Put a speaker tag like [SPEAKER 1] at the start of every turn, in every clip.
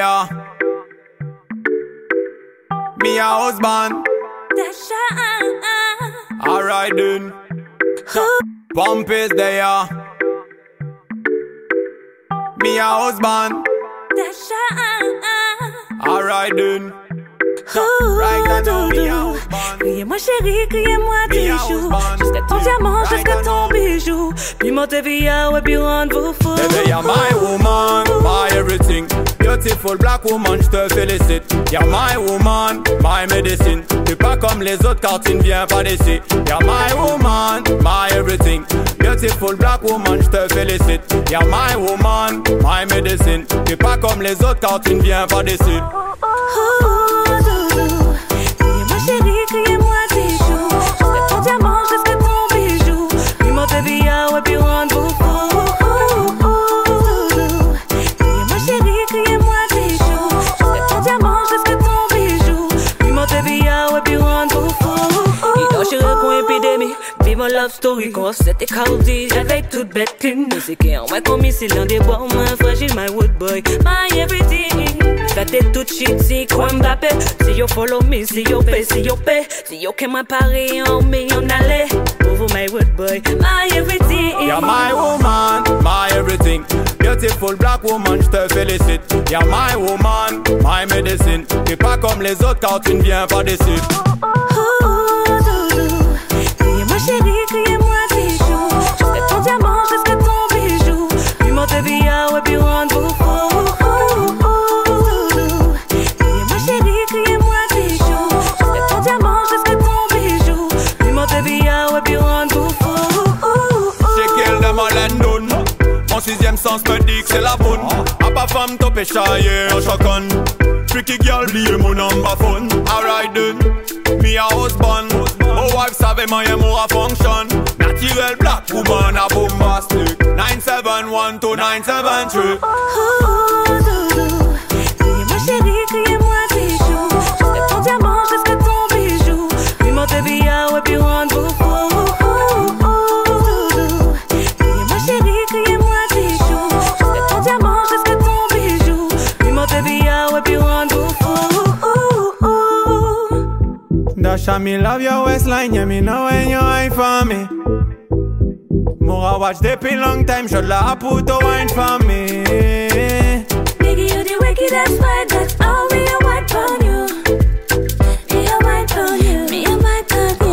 [SPEAKER 1] Yeah. Me a husband. Alright then. Pump is there. Me a husband. Alright then.
[SPEAKER 2] Criez-moi chérie, criez-moi bijou Jusqu'à ton diamant, jusqu'à ton bijou Puis montez via ouais, puis rendre-vous fou
[SPEAKER 1] Baby, you're my woman, my everything Beautiful black woman, je te félicite You're my woman, my medicine T'es pas comme les autres car tu ne viens pas d'ici You're my woman, my everything Beautiful black woman, je te félicite You're my woman, my medicine T'es pas comme les autres car tu ne viens pas d'ici
[SPEAKER 2] criez-moi bijou Jusqu'à ton diamant, jusqu'à ton bijou. Puis montez via, ouais, love story, qu'on c'était Cardi Avec toute bête clean C'est qui en moi commis, c'est l'un des bois moins fragiles My wood boy, my everything Fais tout shit, si quoi Mbappé Si yo follow me, si yo pay, si yo pay Si yo que moi Paris en million d'aller Pour vous, my wood boy, my everything
[SPEAKER 1] You're my woman, my everything. Beautiful black woman, je te félicite. You're my woman, my medicine. T'es pas comme les autres car tu ne viens pas d'ici
[SPEAKER 2] Criez-moi chérie, criez-moi bijou Jusqu'à ton diamant, jusqu'à ton bijou. Puis montez via, ouais, puis
[SPEAKER 1] Mon sixième sens me dit que c'est la bonne. A pas femme et chaillé en chacun Tricky girl, lié mon number phone Alright then, me a husband. My wife savait my amour a function. Naturel black woman a bombastic. 971 to 973 me love your waistline, yeah, me know when you ain't for me. More I watch pin long time, shot la put the wine for me.
[SPEAKER 2] Nigga, you the wicked, that's why that's all me a white on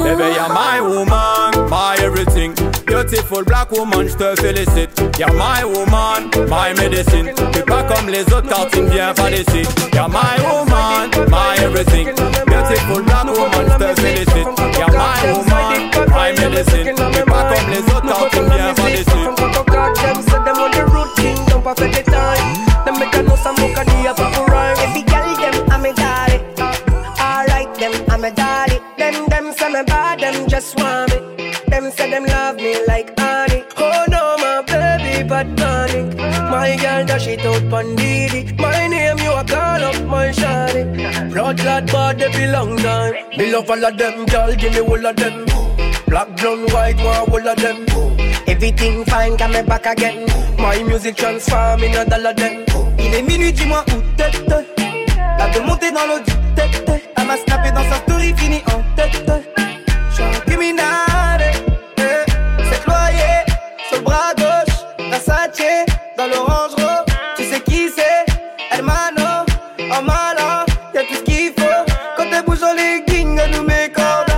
[SPEAKER 1] Baby, you're my woman, my everything. Beautiful black woman, je te félicite. You're my woman, my medicine. T'es pas comme les autres ne viens pas d'ici. You're my woman, my everything. Beautiful black woman, je te félicite. You're my woman, my medicine. T'es pas comme les autres ne viens pas d'ici
[SPEAKER 3] me bad them just want me. Them say them love me like honey. Oh no my baby but tonic My girl dash it out pon Didi My name you a call up my shawty. Blood clot they belong time Me love all of them girl give me all of them. Black, brown, white, one all of them. Everything fine, come back again. My music transform in a dollar them Il est minuit, dis-moi où t'es La de monter dans l'eau du tête Elle m'a snappé dans sa story, fini en oh, tête Criminel eh. C'est loyer sur le bras gauche Versace dans l'orange rose. Tu sais qui c'est Hermano En malin Y'a tout ce qu'il faut. Quand elle bouge legging Elle nous met cordes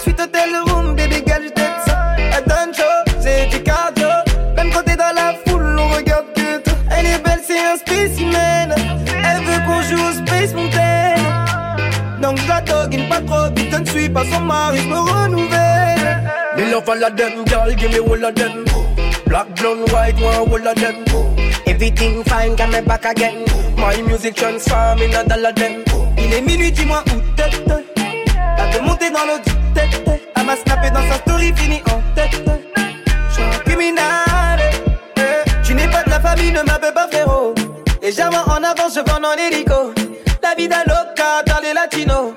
[SPEAKER 3] Suite hôtel room girl je t'aide ça. Elle donne chaud C'est du cardio. Même quand t'es dans la foule On regarde que toi. Elle est belle c'est un spécimen. Elle veut qu'on joue au Space Mountain. Donc je la doggine pas trop vite Je ne suis pas son mari. Je me renouvelle Me love all of them Girl give me all of them. Black, blonde, white, one all of them. Everything fine, got me back again. My music transform in a dollar them. Il est minuit, dis-moi où t'es. T'as de monter dans du tête Elle m'a snappé dans sa story, fini en tête. J'suis un criminel. Tu n'es pas de la famille, ne m'appelle pas frérot. Légèrement en avance, je vends en hélico La vida loca dans les latinos.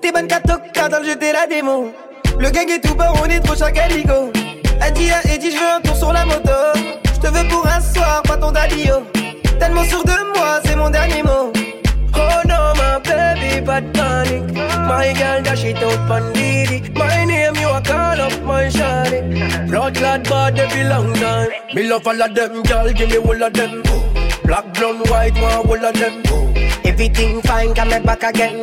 [SPEAKER 3] T'es bonne catoca dans le jeu, t'es la démo le gang est tout bord, on est trop chacaligo. A dit à Eddie, je veux un tour sur la moto. Je te veux pour un soir, pas ton dadillo. Tellement sûr de moi, c'est mon dernier mot.
[SPEAKER 4] Oh no, my baby, bad panic. My girl, that shit out pandidi. My name, you a call up my shawty. Blood clad bad every long time. Me love all of them, girl, give me all of them. Black, blonde, white, one, all of them. Everything fine, come back again.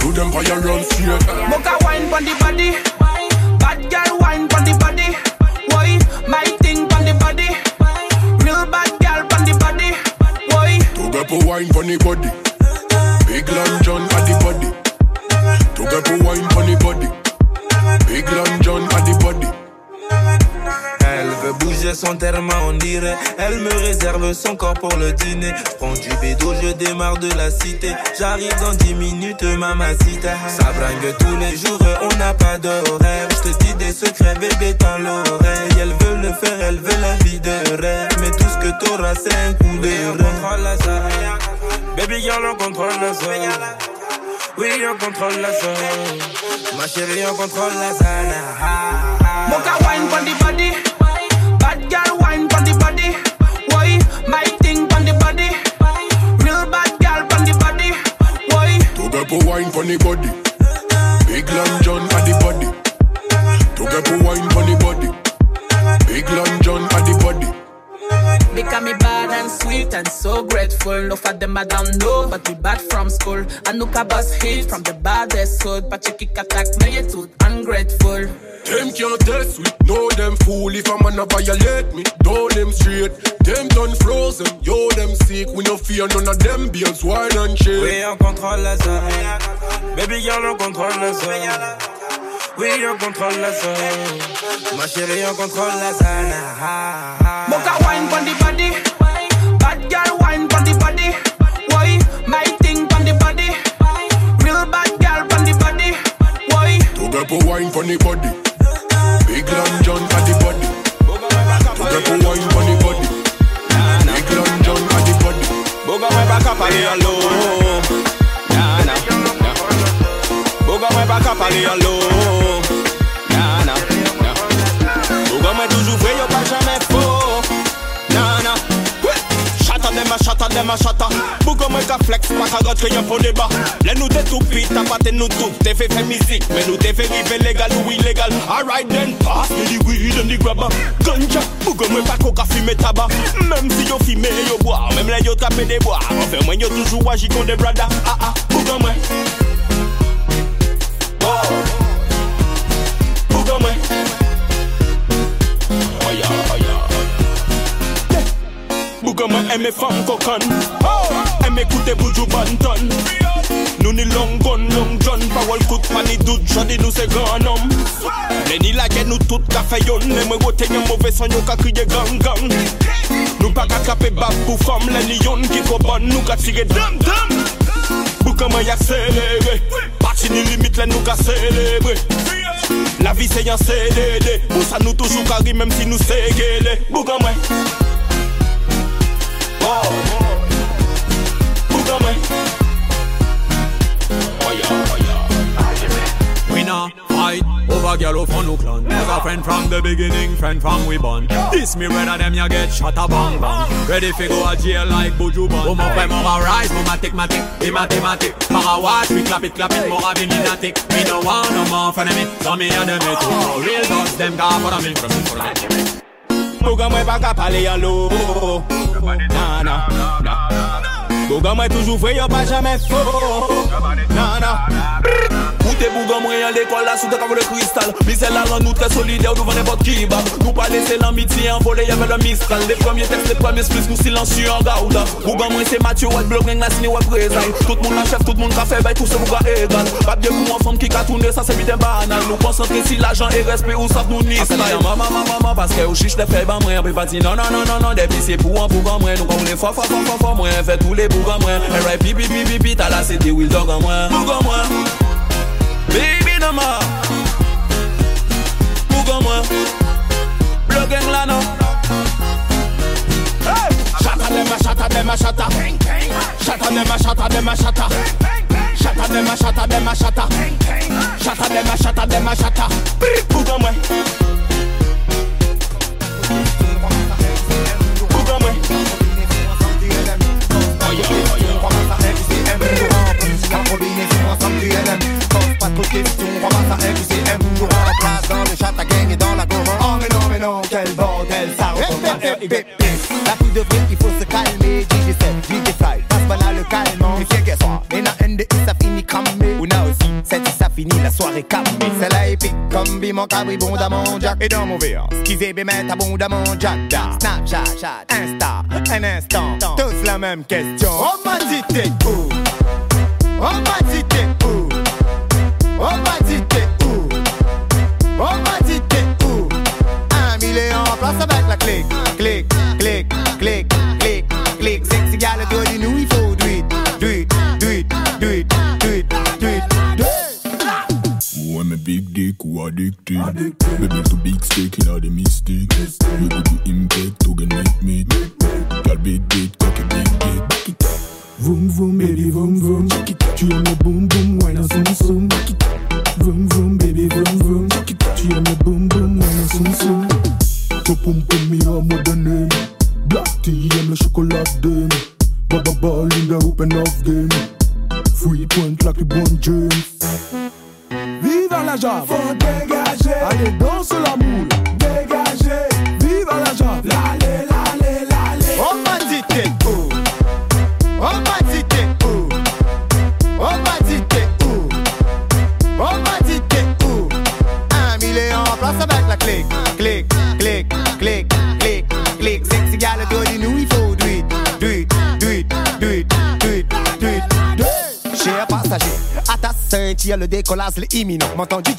[SPEAKER 5] Do them fire run straight.
[SPEAKER 6] Mocha wine pon the body. Bad girl wine pon the body. Why? My thing pon the body. Real bad girl pon the body. Why?
[SPEAKER 5] To get wine for the body. Big Long John at the body. To get wine for the body. Big Long John at the body.
[SPEAKER 7] Bouger son terme, on dirait. Elle me réserve son corps pour le dîner. Prends du bédo, je démarre de la cité. J'arrive dans 10 minutes, mamacita. Ça bringue tous les jours, on n'a pas d'horaire. Je te dis des secrets, bébé, dans l'oreille. Elle veut le faire, elle veut la vie de rêve. Mais tout ce que t'auras, c'est un coup de contrôle la zone. Baby girl, on contrôle la zone. Oui, on contrôle la zone. Ma chérie, on contrôle la zone. Ah, ah,
[SPEAKER 6] the body.
[SPEAKER 5] Big Long John at the body. To get for wine the body. Big Long John at the body.
[SPEAKER 6] Because me bad and sweet and so grateful. No for them I don't know, but we bad from school. I know a bus hit from the baddest hood. But you kick attack me, you too ungrateful.
[SPEAKER 5] Can't test we, know them fool if a man a violate me. Down them straight, them done frozen, yo them sick. We no fear none of them beans, wine and shit.
[SPEAKER 7] Oui, on contrôle la zone. Baby girl, on contrôle la zone. Oui, on contrôle la zone. Ma chérie, on contrôle la zone. Ah, ah, ah.
[SPEAKER 6] Mocha wine pon the body. Bad girl wine the body. Why? My thing the body. Real bad girl the body. Why?
[SPEAKER 5] To get for wine for the body. Big Long John at the body. For wine for the body. Big Long John at the body.
[SPEAKER 8] Boga my back up a little low. Nah, nah. Boga my back up a little low. Nah, nah. Boga my toujours vrai, pas jamais faux. Dem a chata dem a chata Boga my ka flex, pa ka got kriyan pou débat. Le nou te tout pit, ta pate nou tout Te fe fe mizik, men nou te fe rive legal ou illegal Alright then, pass me the weed and the grabber Ganja, boga my pa ko ka fume tabac. Même si yo fime yo boire, même les yo trape des bois. Enfin moi yo toujours agi kon des brada Ah ah, boga my Oh Bouga mwen eme fam kokan Eme koute boujou banton. Nou ni long gun, long john Parol kout pa ni dout, jodi nou se ganom Le ni la gen nou tout ka fayon Le mwen wote gen mouve son yo ka kriye gang gang. Nou pa ka kape bab pou fam Le ni yon ki ko bon nou ka tire dam dam Bouga mwen ya selere Pati ni limit le nou ka celebre La vie se yan CDD Pou sa nou toujou kari même si nou se gele Bouga
[SPEAKER 1] girl who from Oakland. Never friend from the beginning, friend from we born. This me rather them ya get shot a bang bang. Ready fi go a jail like Buju. Oh mon frère, mon va rise, mon matic matic, et mathématique. Para watch, we clap it, clap it, more having lunatic. Me no want no more friend of me, so me and them eh, it. No real dogs, them got for a me, from me for a me.
[SPEAKER 8] Bouga mwen pa ka pale yon lo Nan nan nan Boga mwen toujou vwe yo pa jamen fo. Nan nan
[SPEAKER 9] te bougan mwen an l'ekol la sou te kavou le kristal se la ran nou tre solide ou devant n'importe qui bab Nou pa lese l'amitié envolé y'avait le mistral. Les premiers textes, les premiers splits, nous silencieux en gauda Bougan mwen se Mathieu, wet blok, ring la sini wet prezay Tout moun la chef, tout moun ka fe bay, tout se bouga égal. Pas bien pou an femme qui ka tourne, ça c'est vite banal. Nou koncentre si l'argent et respect ou sav nou ni style Maman, maman, maman, parce que ou chiche te fe ban mwen Pe pa di non, non, non, non, non, depi se pou an bougan mwen Nou kon le mwen Fè tous les bougan mwen R.I.P. pi, pi, pi, pi, ta la se de will dog an mwen Bougan mwen Baby
[SPEAKER 8] nan ma mwen la nan Chata de ma chata de ma chata Chata de ma chata de chata Chata de chata de ma chata
[SPEAKER 10] de ma chata de ma Pose pas trop de questions, ramasse à MCM Toujours en la place dans le chat, ta gang et dans la gomme Oh mais non mais non, quel bordel, ça ressemble à La fille de vrai, il faut se calmer DJ 7, DJ Fly, passe pas là le calmant. Et fier qu'elle soit, et na NDI ça finit cramé Ou na aussi, cette ça finit la soirée calmée. Celle-là épique comme Bimon Cabri, bondamment Jack. Et dans mon verre, skisé bémet abondamment Jack. Snapchat, chat, Insta, un instant. Tous la même question. Oh m'a dit t'es où Oh t'es où
[SPEAKER 11] Baby to big steak in all the mistake We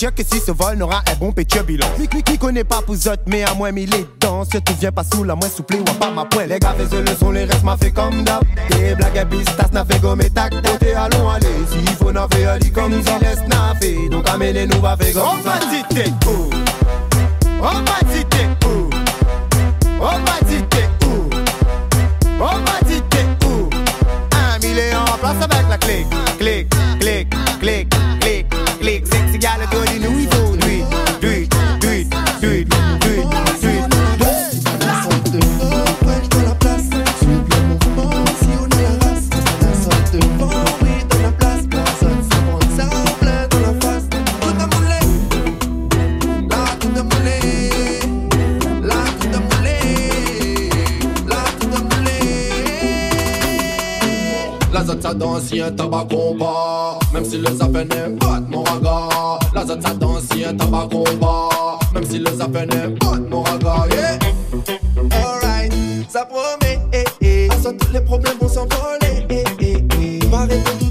[SPEAKER 10] que si ce vol n'aura un bon pétieux bilan? Mi, mi connaît pas pour autres, mais à moi, mis les dents. Surtout, viens pas sous la moins souple ou pas ma poêle. Les gars, fais le son, les restes m'a fait comme d'hab. Des blagues bistas, n'a fait gomme tac. Côté, allons, allez. S'il faut, n'a fait comme ça, laisse n'a fait. Donc, amenez-nous, va faire comme. On où? On t'es
[SPEAKER 12] d'ancien tabac combat Même si le pas de mon raga La zone ça d'ancien tabac combat Même si le pas de mon raga yeah.
[SPEAKER 13] Alright, ça promet, eh, eh. À ça, tous les problèmes vont s'envoler, eh, eh, eh. M'arrête de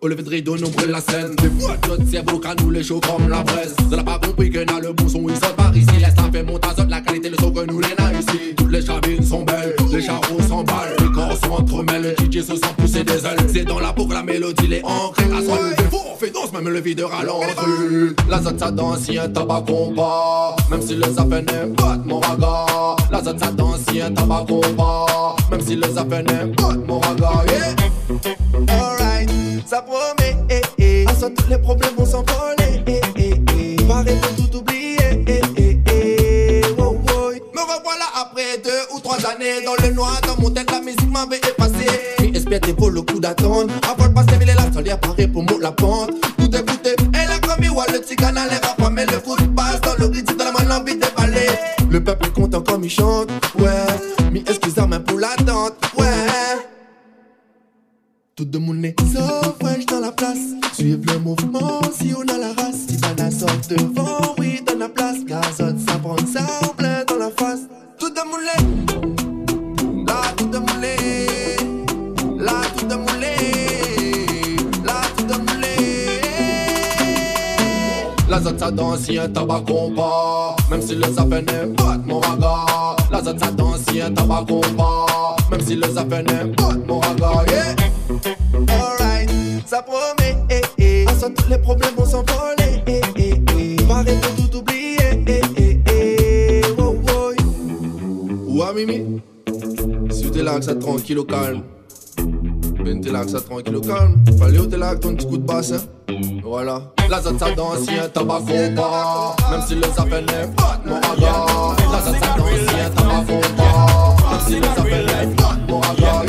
[SPEAKER 12] Au lever de rideau, nous brûle la scène. Des fois, notre cerveau qu'à nous les chauds comme la presse. Ça n'a pas compris qu'on a le bon son, ils sortent par ici. Laisse la fait monter à la qualité, le son que nous les ici. Toutes les cabines sont belles, les charros s'emballent. Les corps sont entremêlés, le DJ se sent pousser des ailes. C'est dans la peau que la mélodie l'est ancrée À soi, nous défaut, on fait danse, même le videur à l'entrée La zone ça d'ancien tabac combat. Même si le zapin n'est pas de mon raga La zone ça d'ancien tabac combat. Même si le zapin n'est pas de mon raga yeah.
[SPEAKER 13] Ça promet, eh, eh. À ça, tous les problèmes vont s'envoler, eh, eh, eh. M'arrête de tout oublier, eh, eh, eh. Oh.
[SPEAKER 12] Me revoilà après deux ou trois années Dans le noir, dans mon tête, la musique m'avait effacé Mais espère t'es pour le coup d'attendre Avant le passé, il est là, seul apparaît pour moi la pente Tout est bouté, elle a commis, ouais, le tigane a l'air à mais le foot passe dans le rythme, dans la main, l'envie de déballer Le peuple est content comme il chante, ouais tout de mon nez
[SPEAKER 13] So fresh dans la place, suivre le mouvement si on a la race. Si ça la sort devant, oui, dans la place. Gazote, ça prend ça en plein dans la face.
[SPEAKER 12] Tout de mon lait, là, tout de mon lait, là, tout de mon lait, là, tout de mon lait. La zone ça d'ancien tabac combat, même si le zapin n'est pas de mon raga. La zone ça d'ancien tabac combat, même si le zapin n'est pas de mon raga. Yeah.
[SPEAKER 13] Ça promet, eh, eh. À ça, tous les problèmes vont s'envoler, eh, eh, eh. M'arrête de tout oublier, eh, eh, eh. Oh, oh.
[SPEAKER 12] Mimi? Si t'es là que ça tranquille au calme. Ben t'es là que ça tranquille au calme. Fallait où t'es là avec ton petit coup de bassin. Voilà. La zone ça danse, y'a tabac pas. Même si les affaires n'est pas mon regard. La zone ça danse, y'a tabac pas. Même si les affaires n'est pas mon regard.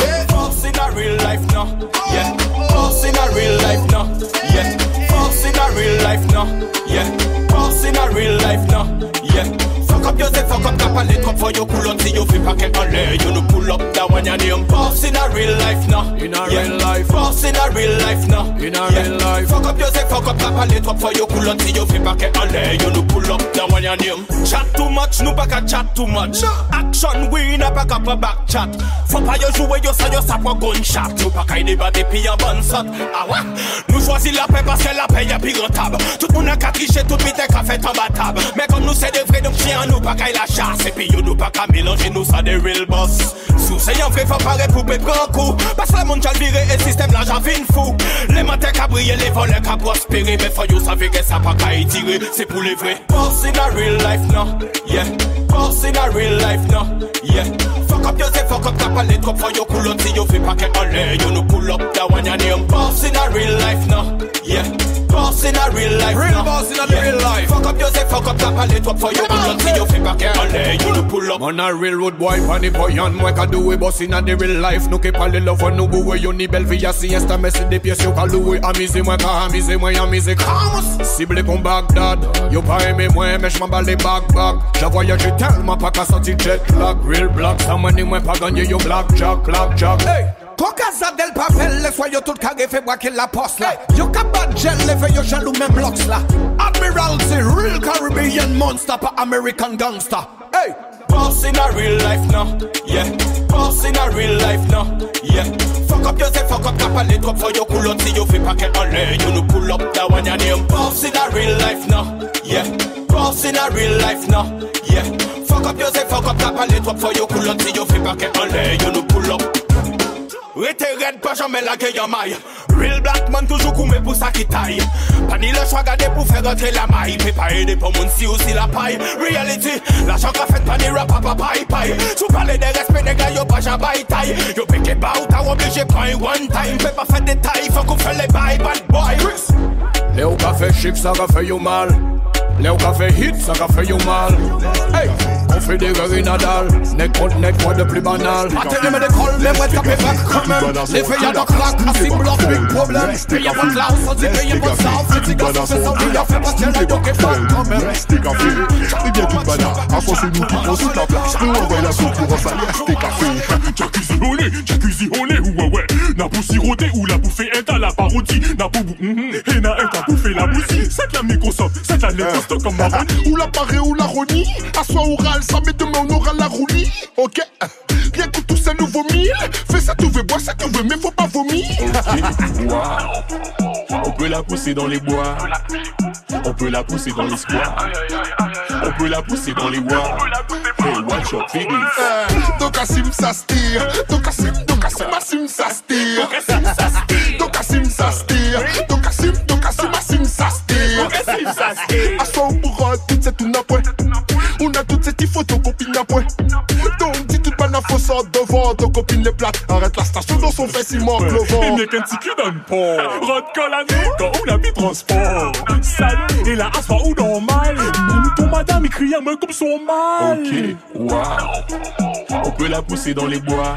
[SPEAKER 8] A real life now, yeah. Force in a real life now, yeah. Force in a real life now, yeah. Force in a real life now, yeah. Fuck up yourself, fuck up cap and let up for your cool up See you feel packet on there, you no pull up that one your name. Boss in a real life now
[SPEAKER 1] In a
[SPEAKER 8] yeah.
[SPEAKER 1] real life.
[SPEAKER 8] Boss in a real life now
[SPEAKER 1] In a real life.
[SPEAKER 8] Fuck up yourself, fuck up cap and let up for your cool up See you feel packet on there, you no pull up that one your name. Chat too much, nou pa ka chat too much. Action we na pa ka pa back chat. Faut pas yo jouer yo sa yo sa pa gunshot. Nou pa ka y débate pi en bonne sot Ah ouais Nou choisi la paix parce que la paix y'a pi rentable Tout moun a ka tricher, tout bite ka fait en batable Mais comme nous c'est des vrais donc chien nous pa ka y la chasse Et puis yo nous pas ka mélanger nous ça des real boss. Sous c'est un vrai faut pas pour prendre coup Parce que le monde j'al viré et le système là j'en vine fou Les matins ka briller, les voleurs ka prospérer Mais faut yo savez que ça pas ka y tirer C'est pour les vrais Boss in a real life now, yeah. Boss in a real life now, yeah. Fuck up yourself, fuck up tap les trop for your cool up See you feel packet on there, you no pull up that one your name. Boss in a real life now, yeah Boss in a real life.
[SPEAKER 1] Real
[SPEAKER 8] now,
[SPEAKER 1] boss in a
[SPEAKER 8] yeah.
[SPEAKER 1] real life.
[SPEAKER 8] Fuck up yourself, fuck up tap les trop for your cool up See you feel packet on there, you no pull up.
[SPEAKER 1] Man a real road boy pan the boy and moi ka do we boss in a the real life. Nou ke pale love nou bou we yo ni bel vi a siesta Mais c'est des pièces yo ka loué Amise moi ka amise moi amise Kamos Cible kon Bagdad Yo pa aimé moi mais j'm'en bats les bag bag J'ai voyagé tellement pas ka senti jet lag. Real black Sa money moi pas gagné yo black jack black jack. Hey
[SPEAKER 14] Kwa casa del papel, le soy yo tout kage fe braquer la poste là. Yo bad gel, le fe yo jaloux même locks là. Admiralty, real Caribbean monster, pas American gangster. Hey!
[SPEAKER 8] Boss in a real life now, yeah. Boss in a real life now, yeah. Fuck up yourself, fuck up cap les trop for your up See you feel packet on there, you no pull up that one your name Boss in a real life now, yeah. Boss in a real life now, yeah. Fuck up yourself, fuck up cap les trop for your up See you feel packet on there, you no pull up Rete red, pas jamais la gueule en maille Real black man toujours coumé pour ça qui taille Pas ni le choix gardé pour faire rentrer la maille Puis pas aider pour mon si aussi la paille Reality, l'argent qu'a fait pas ni rap papa paille paille Tu parles de respect des gars yo pas jamais taille Yo piqué bas ou t'as obligé prendre one time. Fais pas faire des tailles, faut qu'on fait les bails bad boy.
[SPEAKER 1] Léo ka fait chiffre ça ka fait yo mal Ka fait hit ça ka fait yo mal Hey on fait des gars Nadal Neck contre neck quoi de plus banal
[SPEAKER 14] des calls, mais moi taper back quand même. Les filles y'a de crack, à six blocs, big problem. Paye votre là, on dit paye votre ça, on fait des gars, on fait ça, on fait parce qu'elle a donc est pas quand même.
[SPEAKER 5] Restez café, j'arrive bien prenons toute la.
[SPEAKER 15] T'as cuisiné, t'as cuisiné, ouais ouais N'a siroter ou la bouffer est à la parodie N'a pour bou, et n'a est à bouffer la boussie C'est la Microsoft, c'est la Nintendo comme Maroni
[SPEAKER 5] Ou la parée ou la roni. À soi oral, ça met demain on aura la roulie. Ok. Rien que tout ça nous vomit. Fais ça, tu veux, bois ça, tu veux, mais faut pas vomir.
[SPEAKER 15] On peut la pousser dans les bois On peut la pousser dans les squats On peut la pousser dans les bois Hey, watch figures
[SPEAKER 5] Eh, Donc Assim ça se tire. Donc Assim, Assim ça se tire. Donc Assim ça se tire. Donc Assim, Assim ça se tire. À soi a toutes ces petites faut sort devant ton copine les plates. Arrête la station dans son fesse il manque le vent.
[SPEAKER 15] Il n'est qu'un petit cul dans le port Rod nous quand on habite transport. Salut, et à soi ou normal. Même ton madame, il crie à moi comme son mal. Ok, wow. On peut la pousser dans les bois.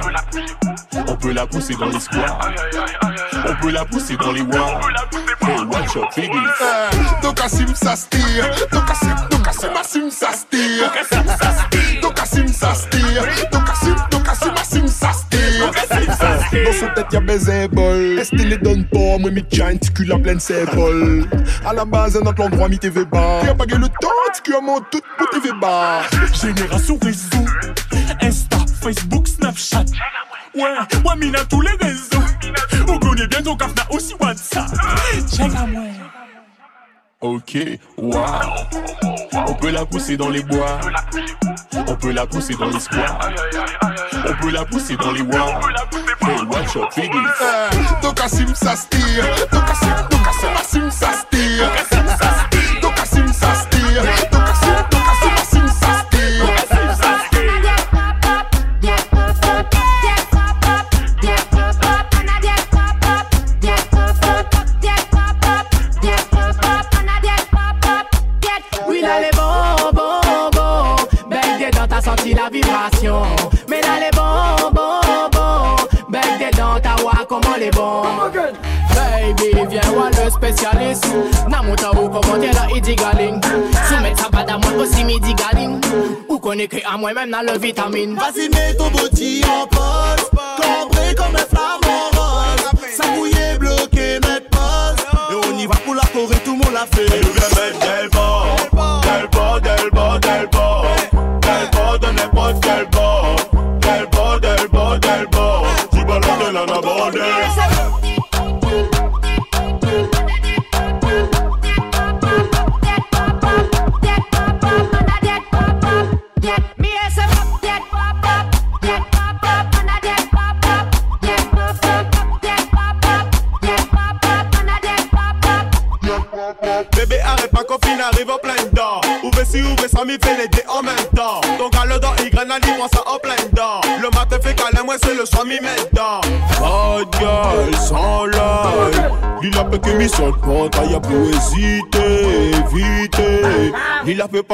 [SPEAKER 15] On peut la pousser dans les squats. On peut la pousser dans les bois Hey, watch your figures
[SPEAKER 5] Eh, Donc Assim ça se tire. Donc Assim, donc Assim, Dans son tête y'a baiser bol. Est-ce les donne pas, moi mi petit cul en pleine symbole. À la base, un autre endroit mi TV bar. Tu as pas le temps, tu cul mon tout pour TV bar.
[SPEAKER 15] Génération réseau Insta, Facebook, Snapchat Ouais, moi mina tous les réseaux On connaît bien ton café aussi WhatsApp Check à moi Ok, wow On peut la pousser dans les bois On peut la pousser dans les squats On peut la pousser dans les bois Hey, watch
[SPEAKER 5] Eh, Donc Assim ça se tire. Assim, Assim ça se tire. Ça ça se.
[SPEAKER 16] mwen men nan le vitamine
[SPEAKER 17] Vasi men ton
[SPEAKER 18] boti an pol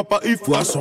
[SPEAKER 18] Papa il faut à son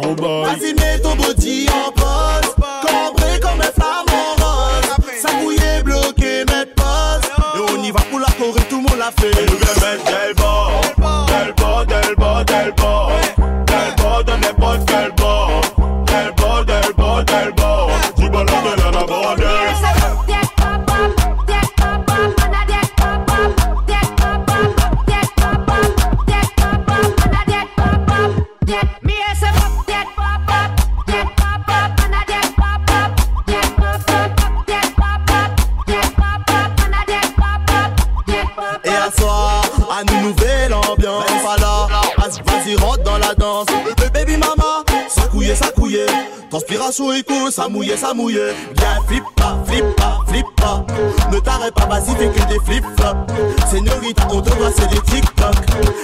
[SPEAKER 17] Transpiration écho, ça mouillait, ça mouillait. Viens, flip pas, flip pas, flip pas Ne t'arrête pas, vas-y, fais que des flip-flops. Señorita, on te voit, c'est des TikTok.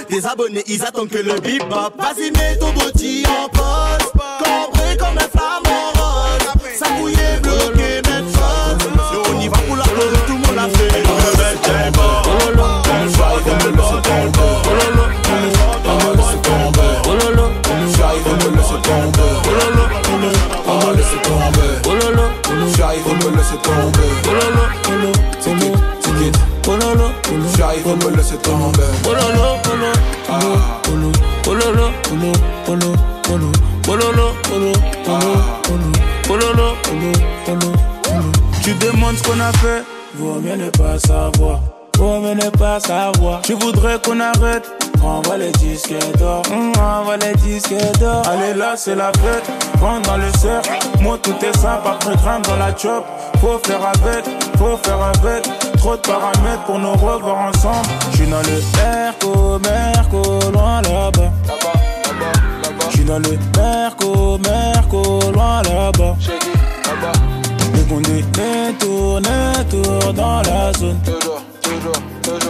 [SPEAKER 17] Tes abonnés, ils attendent que le bebop. Vas-y, mets ton body en pause. Cambré comme un flamant rose. Ça
[SPEAKER 18] me laisser tomber
[SPEAKER 19] Tu demandes ce qu'on a fait, vaut mieux ne pas savoir. Vaut mieux ne pas savoir. Tu voudrais qu'on arrête, envoie les disques d'or. Hum, envoie les disques d'or. Allez là, c'est la fête. Rentre dans le cercle. Moi, tout est simple. Après, grimpe dans la chop. Faut faire avec, faut faire avec. Trop de paramètres pour nous revoir ensemble. J'suis dans le Merco, Merco, loin là-bas. J'suis dans le Merco, Merco, loin là-bas. Les condamnés tournent, tournent dans la zone.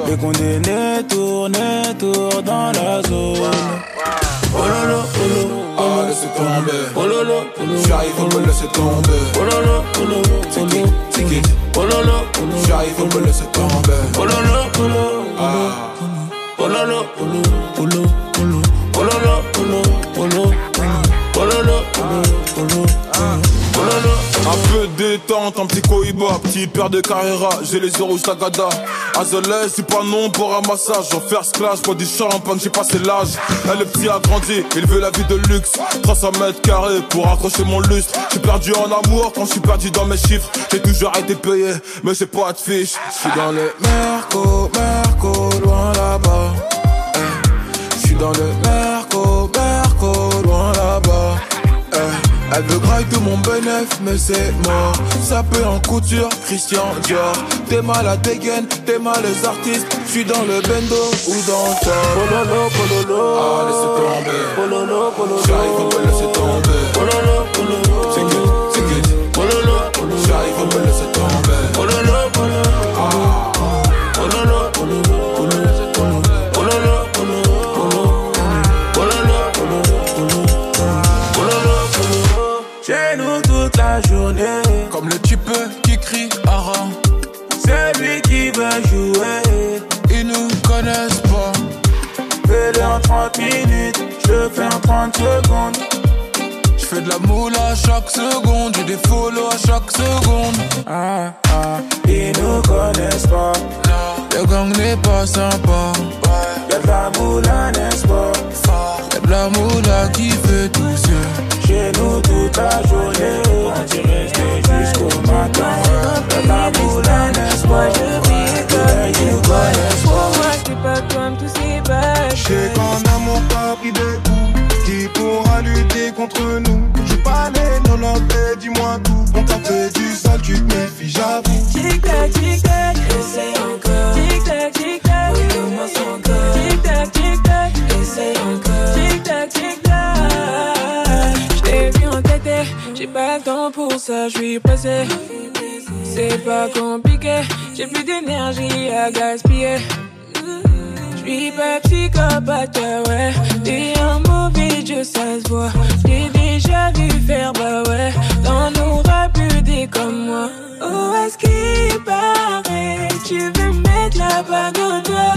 [SPEAKER 19] Les condamnés tournent, tournent dans la zone.
[SPEAKER 18] Oh lolo, oh lolo, on va laisser tomber. Oh lolo, oh lolo, j'arrive, on me laisser tomber. Oh lolo, oh lolo, ticket, ticket. Oh lolo, oh lolo, j'arrive, on me laisser tomber. Oh lolo, oh lolo, oh lolo, oh lolo, oh lolo, oh lolo, oh lolo, Un peu détente, un petit cohiba, petit père de carrera, j'ai les yeux rouges tagada. Azolé, c'est pas non pour un massage, en first class, pas du champagne, j'ai passé l'âge. Elle le petit a grandi, il veut la vie de luxe. 300 mètres carrés pour accrocher mon lustre. J'ai perdu en amour quand je suis perdu dans mes chiffres. J'ai toujours été payé, mais j'ai pas de fiche. Je suis dans le Merco, Merco, loin là-bas. Eh, Je suis dans le Merco, Elle veut grailler tout mon bénéf, mais c'est mort. Ça peut en couture, Christian Dior. T'es mal à dégaine, t'es mal les artistes. J'suis dans le bendo ou dans le. Pololo, pololo. Ah, laissez tomber. Pololo, pololo. J'arrive, faut me laisser tomber. Pololo, pololo. C'est que.
[SPEAKER 19] Je fais en 30 secondes.
[SPEAKER 18] Je fais de la moule à chaque seconde, j'ai des follow à chaque seconde.
[SPEAKER 19] Ah ah, ils nous connaissent
[SPEAKER 20] Le gang n'est pas sympa.
[SPEAKER 19] Y'a de la moula, n'est-ce pas?
[SPEAKER 20] Y'a de la moula qui fait tout seul.
[SPEAKER 19] Chez nous toute la journée, on dit rester jusqu'au matin. Y'a de la moula, n'est-ce pas? You connaissent
[SPEAKER 21] Pour moi, c'est pas comme tous ces
[SPEAKER 22] Je sais qu'en amour t'as pris coups Lutter contre nous Je parlais, non, non, mais dis-moi tout On t'a fait du sale, tu te méfies, j'avoue
[SPEAKER 21] Tic tac, tic tac, essaye encore. Tic tac, tic tac, recommence encore. Tic tac, tic tac, essaye encore. Tic tac, tic tac. J't'ai vu enquêter, j'ai pas le temps pour ça, j'suis pressé. C'est pas compliqué, j'ai plus d'énergie à gaspiller. J'suis pas psychopathe, ouais. T'es un mauvais Dieu, ça se voit. J'ai déjà vu faire, bah ouais. T'en auras plus des comme moi. Oh, est-ce qu'il paraît? Tu veux mettre la bague au doigt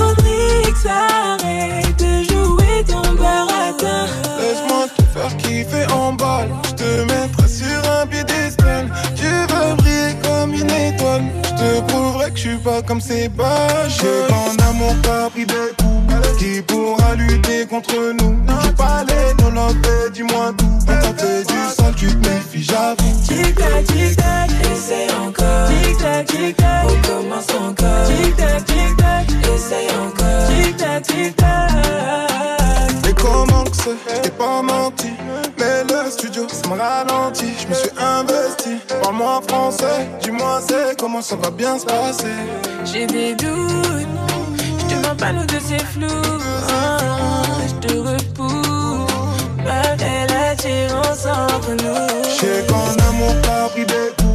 [SPEAKER 21] Audrey, s'arrête de jouer ton baratin.
[SPEAKER 22] Laisse-moi te faire kiffer en balle Je te mettrai sur un piédestal Tu Je te prouverai que je suis pas comme ces bâches Je sais qu'en amour t'as pris des coups. Qui pourra lutter contre nous? Comment ça va bien se passer.
[SPEAKER 21] J'ai des doutes, je te mens pas, nous deux c'est flou. Ah, je te repousse, malgré l'attirance entre nous.
[SPEAKER 22] Je sais qu'en amour t'as pris des coups.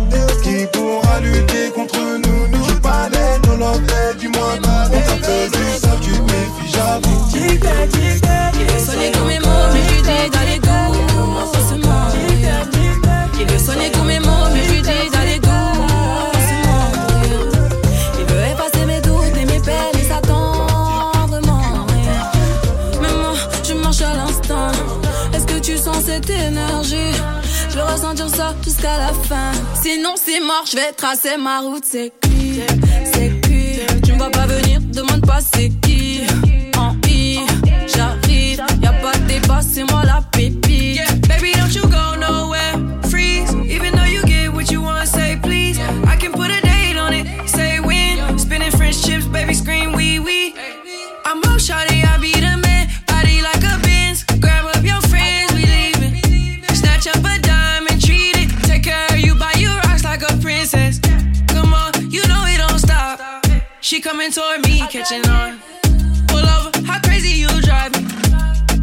[SPEAKER 22] Qui pourra lutter contre nous. Nous je parlais, non, non, mais dis-moi tout On t'a fait du sale, tu te méfies, j'avoue.
[SPEAKER 21] Tic tac, tic tac,
[SPEAKER 23] sonner tous mes mots, mais je lui dis ressentir ça jusqu'à la fin. Sinon, c'est mort, je vais tracer ma route. C'est qui? C'est qui? Tu me vois pas venir, demande pas c'est qui.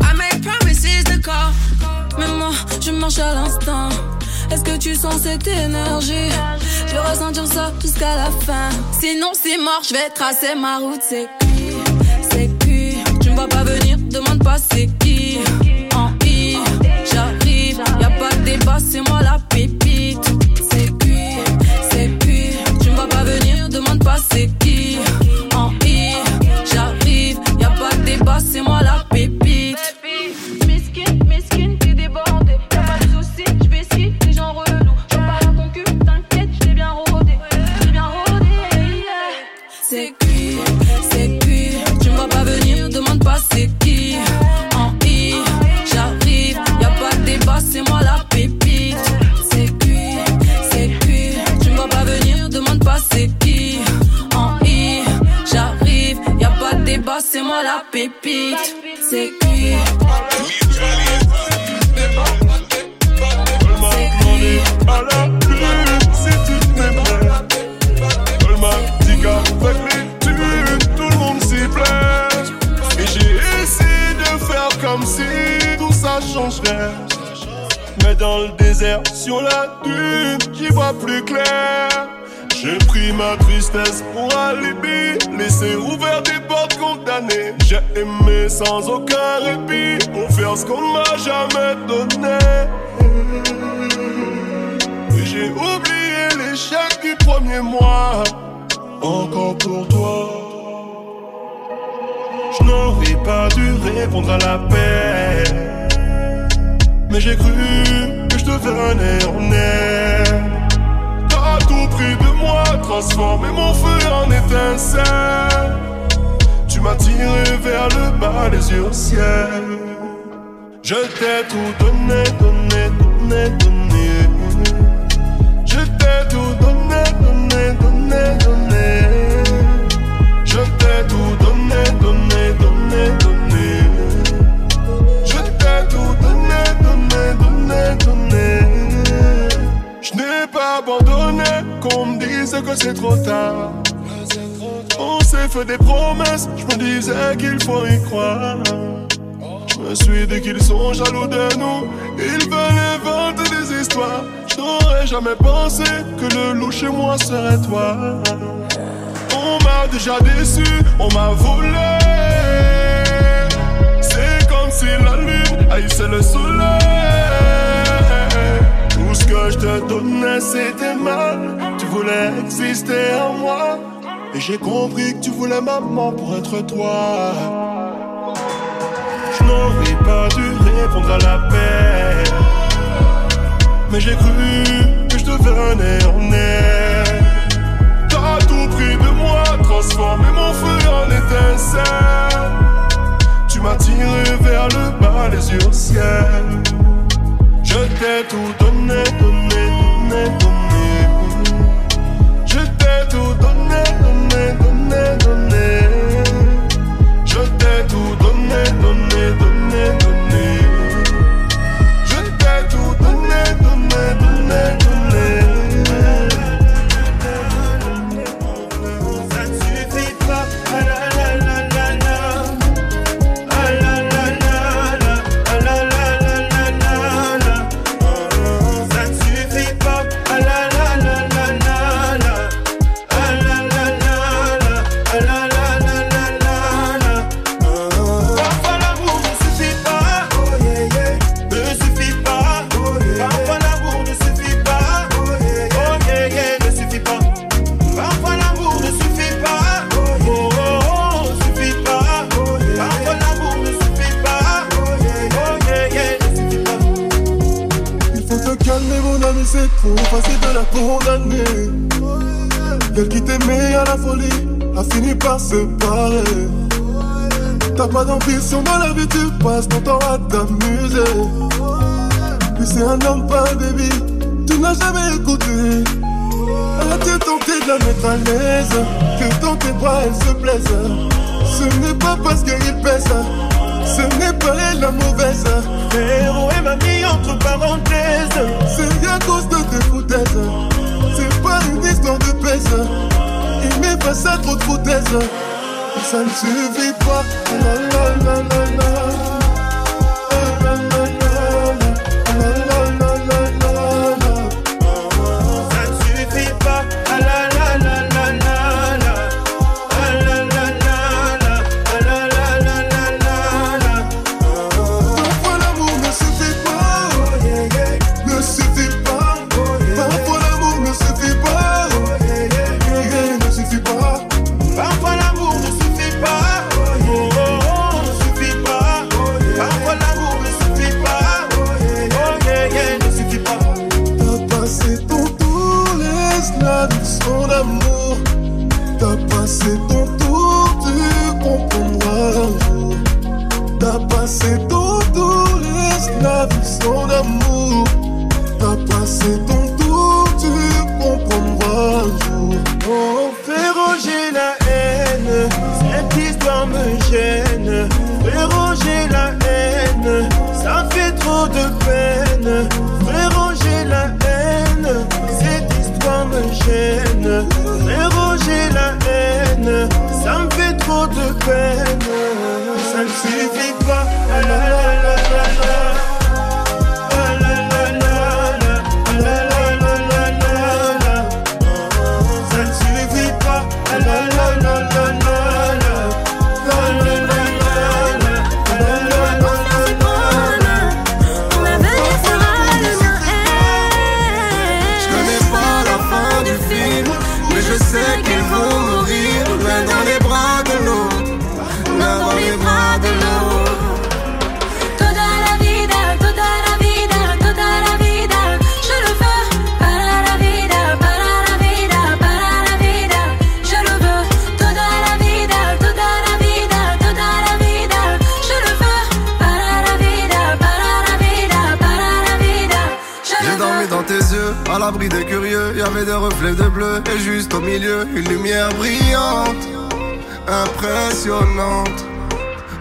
[SPEAKER 23] I
[SPEAKER 24] make promises to call.
[SPEAKER 23] Mais moi, je marche à l'instant. Est-ce que tu sens cette énergie? Je veux ressentir ça jusqu'à la fin. Sinon, c'est mort, je vais tracer ma route. C'est qui? C'est qui? Tu me vois pas venir, demande pas c'est qui. En I, j'arrive, y'a pas de débat, c'est moi la pépite. C'est moi
[SPEAKER 25] pour alibi, laisser ouvert des portes condamnées. J'ai aimé sans aucun répit, faire ce qu'on m'a jamais donné. Et j'ai oublié l'échec du premier mois, encore pour toi. Je n'aurais pas dû répondre à l'appel, mais j'ai cru que je devenais en air.
[SPEAKER 26] Transformé mon feu en étincelle. Tu m'as tiré vers le bas, les yeux au ciel. Je t'ai tout donné, donné, donné, donné. Je t'ai tout donné, donné, donné, donné. Je t'ai tout donné, donné, donné, donné. Je t'ai tout donné, donné, donné, donné. Je n'ai pas abandonné, qu'on me dise que c'est trop tard. On s'est fait des promesses, je me disais qu'il faut y croire. Je me suis dit qu'ils sont jaloux de nous, ils veulent inventer des histoires. Je n'aurais jamais pensé que le loup chez moi serait toi. On m'a déjà déçu, on m'a volé. C'est comme si la lune haïssait le soleil. Tout ce que je te donnais, c'était. Tu voulais exister en moi. Et j'ai compris que tu voulais maman pour être toi. Je n'aurais pas dû répondre à l'appel. Mais j'ai cru que je devenais en air. T'as tout pris de moi, transformé mon feu en étincelle. Tu m'as tiré vers le bas, les yeux au. Je t'ai tout donné, donné, donné, donné. Donné, donné, donné. Je
[SPEAKER 27] trop facile de la condamner Elle qui t'aimait à la folie a fini par se parer T'as pas d'ambition dans la vie, tu passes ton temps à t'amuser. Puis c'est un homme, pas baby, tu n'as jamais écouté. As-tu tenté de la mettre à l'aise Que dans tes bras elle se plaise. Ce n'est pas parce qu'il pèse ce n'est pas elle la mauvaise Et m'a mis entre parenthèses. C'est à cause de tes foutaises. C'est pas une histoire de pèse Il met face à trop de foutaises. Ça ne suffit pas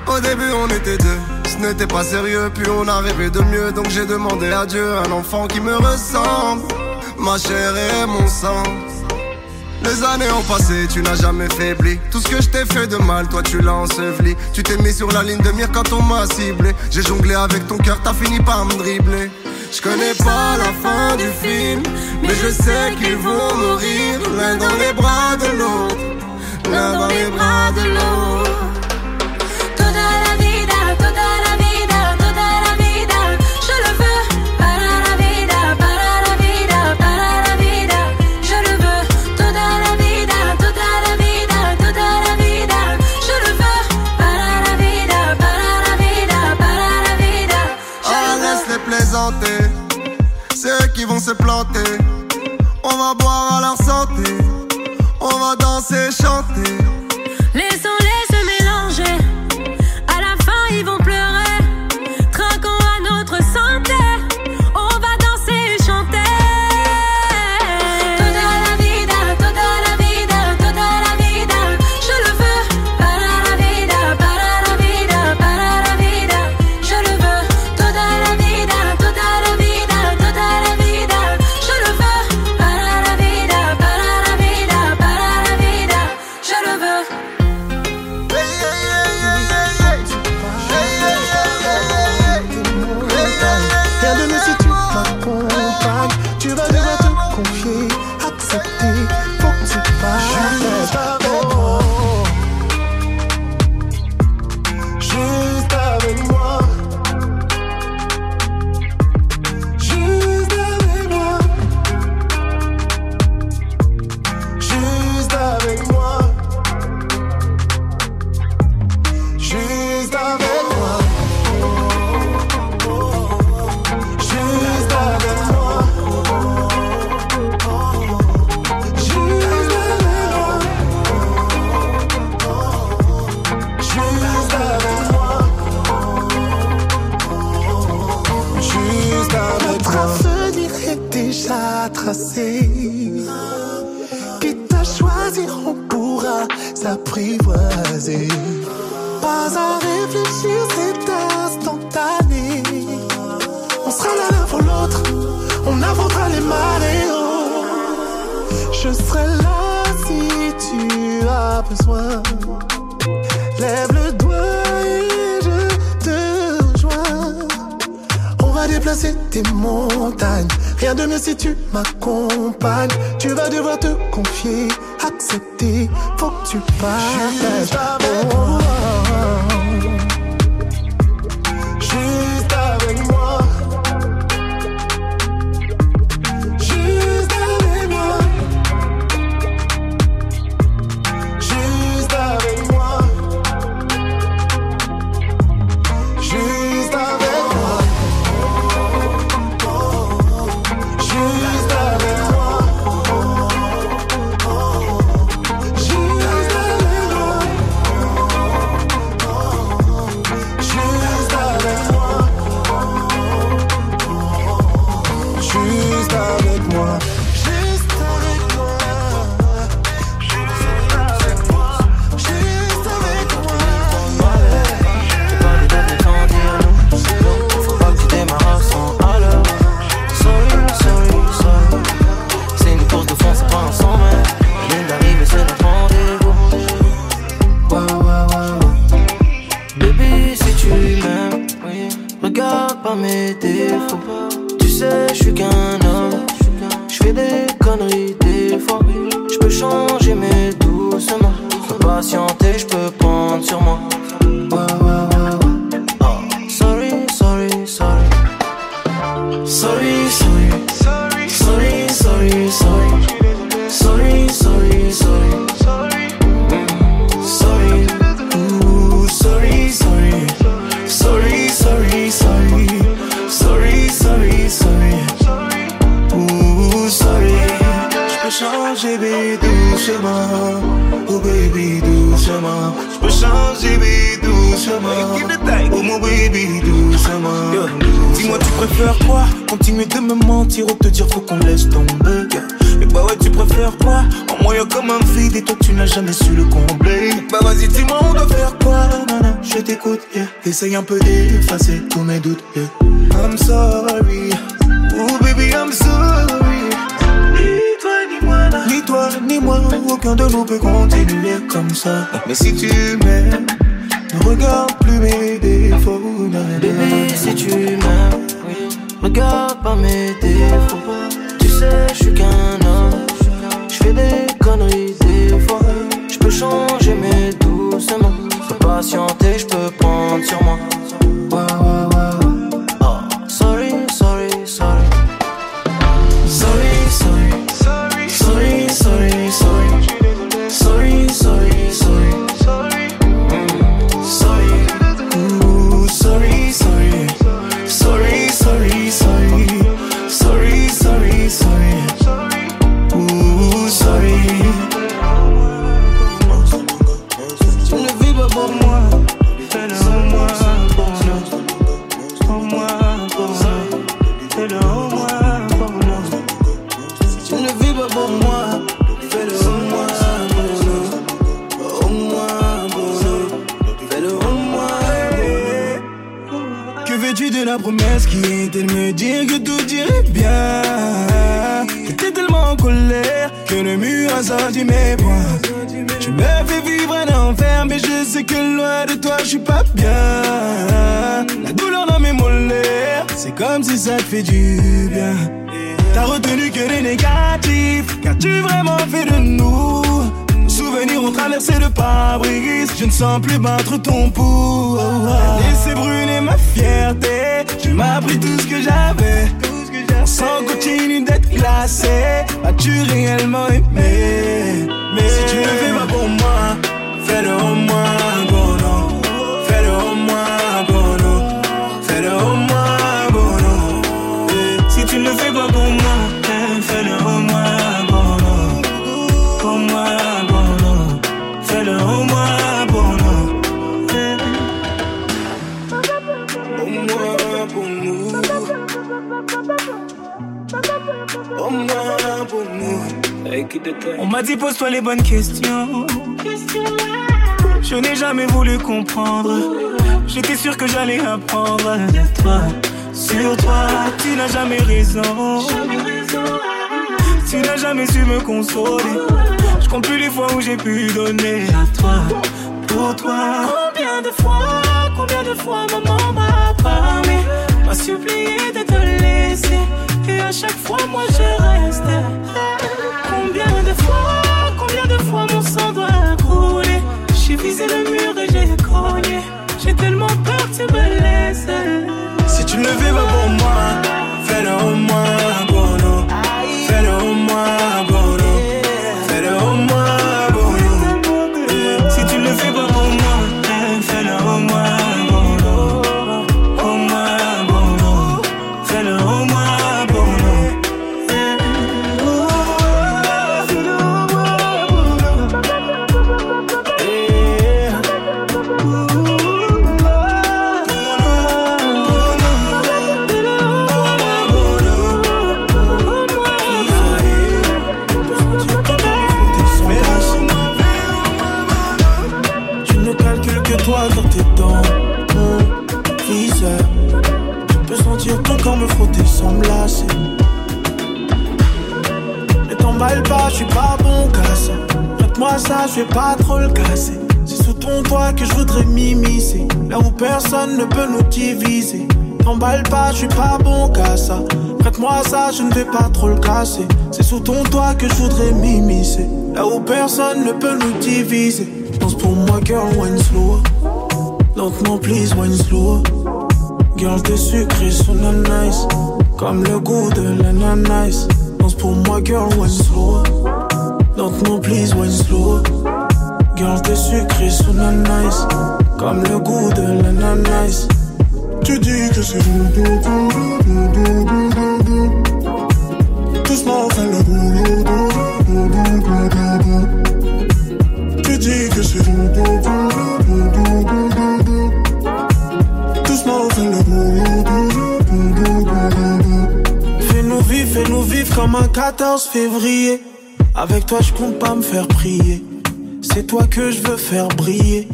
[SPEAKER 28] Au début on était deux, ce n'était pas sérieux, puis on a rêvé de mieux, donc j'ai demandé à Dieu un enfant qui me ressemble, ma chair et mon sang. Les années ont passé, tu n'as jamais faibli. Tout ce que je t'ai fait de mal, toi tu l'as enseveli. Tu t'es mis sur la ligne de mire quand on m'a ciblé. J'ai jonglé avec ton cœur, t'as fini par me dribbler. Je connais pas la fin du film, mais je sais qu'ils vont mourir l'un dans les bras de l'autre, l'un dans les bras de l'autre. On va boire à leur santé, on va danser, chanter.
[SPEAKER 29] Quitte à choisir, on pourra s'apprivoiser. Pas à réfléchir, c'est instantané. On sera là l'un pour l'autre, on affrontera les marées. Je serai là si tu as besoin. Lève le doigt et je te rejoins. On va déplacer tes montagnes. Rien de mieux si tu m'accompagnes. Tu vas devoir te confier, accepter. Faut que tu partes.
[SPEAKER 19] Ou te dire faut qu'on laisse tomber Et bah ouais, tu préfères quoi En moyen comme un vide et toi tu n'as jamais su le combler. Bah vas-y, dis-moi, on doit faire quoi Nana, je t'écoute, yeah. Essaye un peu d'effacer tous mes doutes, yeah. I'm sorry. Oh baby, I'm sorry. Ni toi, ni moi, ni toi, ni moi, aucun de nous peut continuer comme ça. Mais si tu m'aimes, ne regarde plus mes défauts.
[SPEAKER 30] Bébé, si tu m'aimes, regarde pas mes défauts. Tu sais, je suis qu'un homme. Je fais des conneries des fois. Je peux changer, mais doucement. Peux patienter, je peux prendre sur moi.
[SPEAKER 19] Je ne sens plus battre ton pouls. Laissez brûler ma fierté Tu m'as pris tout ce que j'avais. On s'en continue d'être glacé As-tu réellement aimé? Mais si tu ne fais pas pour moi Fais-le au moins nous Fais-le au moins On m'a dit pose-toi les bonnes questions. Je n'ai jamais voulu comprendre. J'étais sûr que j'allais apprendre. Toi Sur toi, tu n'as jamais raison. Tu n'as jamais su me consoler. Je compte plus les fois où j'ai pu donner. À toi Pour toi. Combien de fois, combien de fois maman m'a parlé M'a supplié de te laisser. Et à chaque fois moi je restais Combien de fois, combien de fois mon sang doit couler J'ai visé le mur et j'ai cogné. J'ai tellement peur que tu me laisses. Si tu ne fais pas pour moi. Fais-le au moins nous Fais-le au moins pour ça, je vais pas trop le casser. C'est sous ton toit que je voudrais m'immiscer. Là où personne ne peut nous diviser. T'emballe pas, je suis pas bon qu'à ça. Prête-moi ça, je ne vais pas trop le casser. C'est sous ton toit que je voudrais m'immiscer. Là où personne ne peut nous diviser. Pense pour moi, girl, wine slow. Lentement, please, wine slow. Girl, t'es sucré, so nice. Comme le goût de l'ananas. Pense pour moi, girl, wine slow. Donc please wine slow. Girl t'es sucré sous nice. Comme le goût de l'ananas. Tu dis que c'est doudou doudou doudou Doucement fais le boulot doudou Tu dis que c'est doudou doudou doudou Doucement fais le Fais-nous vivre, fais-nous vivre comme un 14 février. Avec toi, je compte pas me faire prier. C'est toi que je veux faire briller.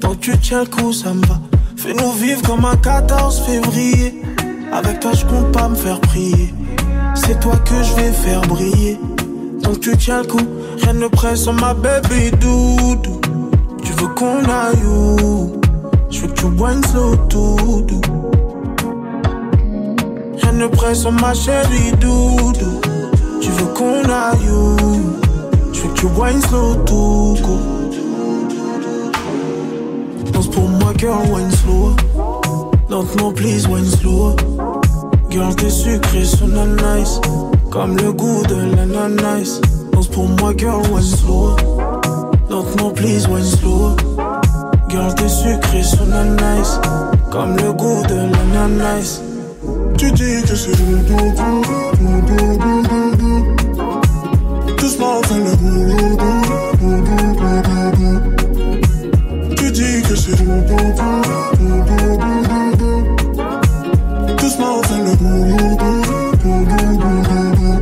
[SPEAKER 19] Tant que tu tiens le coup, ça me va. Fais-nous vivre comme un 14 février. Avec toi, je compte pas me faire prier. C'est toi que je vais faire briller. Tant que tu tiens le coup, rien ne presse ma baby doudou. Tu veux qu'on aille où? Je veux que tu bois une slow tout doux. Rien ne presse ma chérie doudou. Tu veux qu'on aille où? Veux que tu une slow tout court. Danse pour moi, girl, wine slow. Lentement, please, wine slow. Girl, t'es sucré, so nice. Comme le goût de l'ananas. Danse pour moi, girl, wine slow. Lentement, please, wine slow. Girl, t'es sucré, so nice. Comme le goût de l'ananas. Tu dis que c'est doux. Doucement, fais le doux. Tu dis que c'est. Doucement, fais le doux, doux, doux, doux, doux, doux, doux.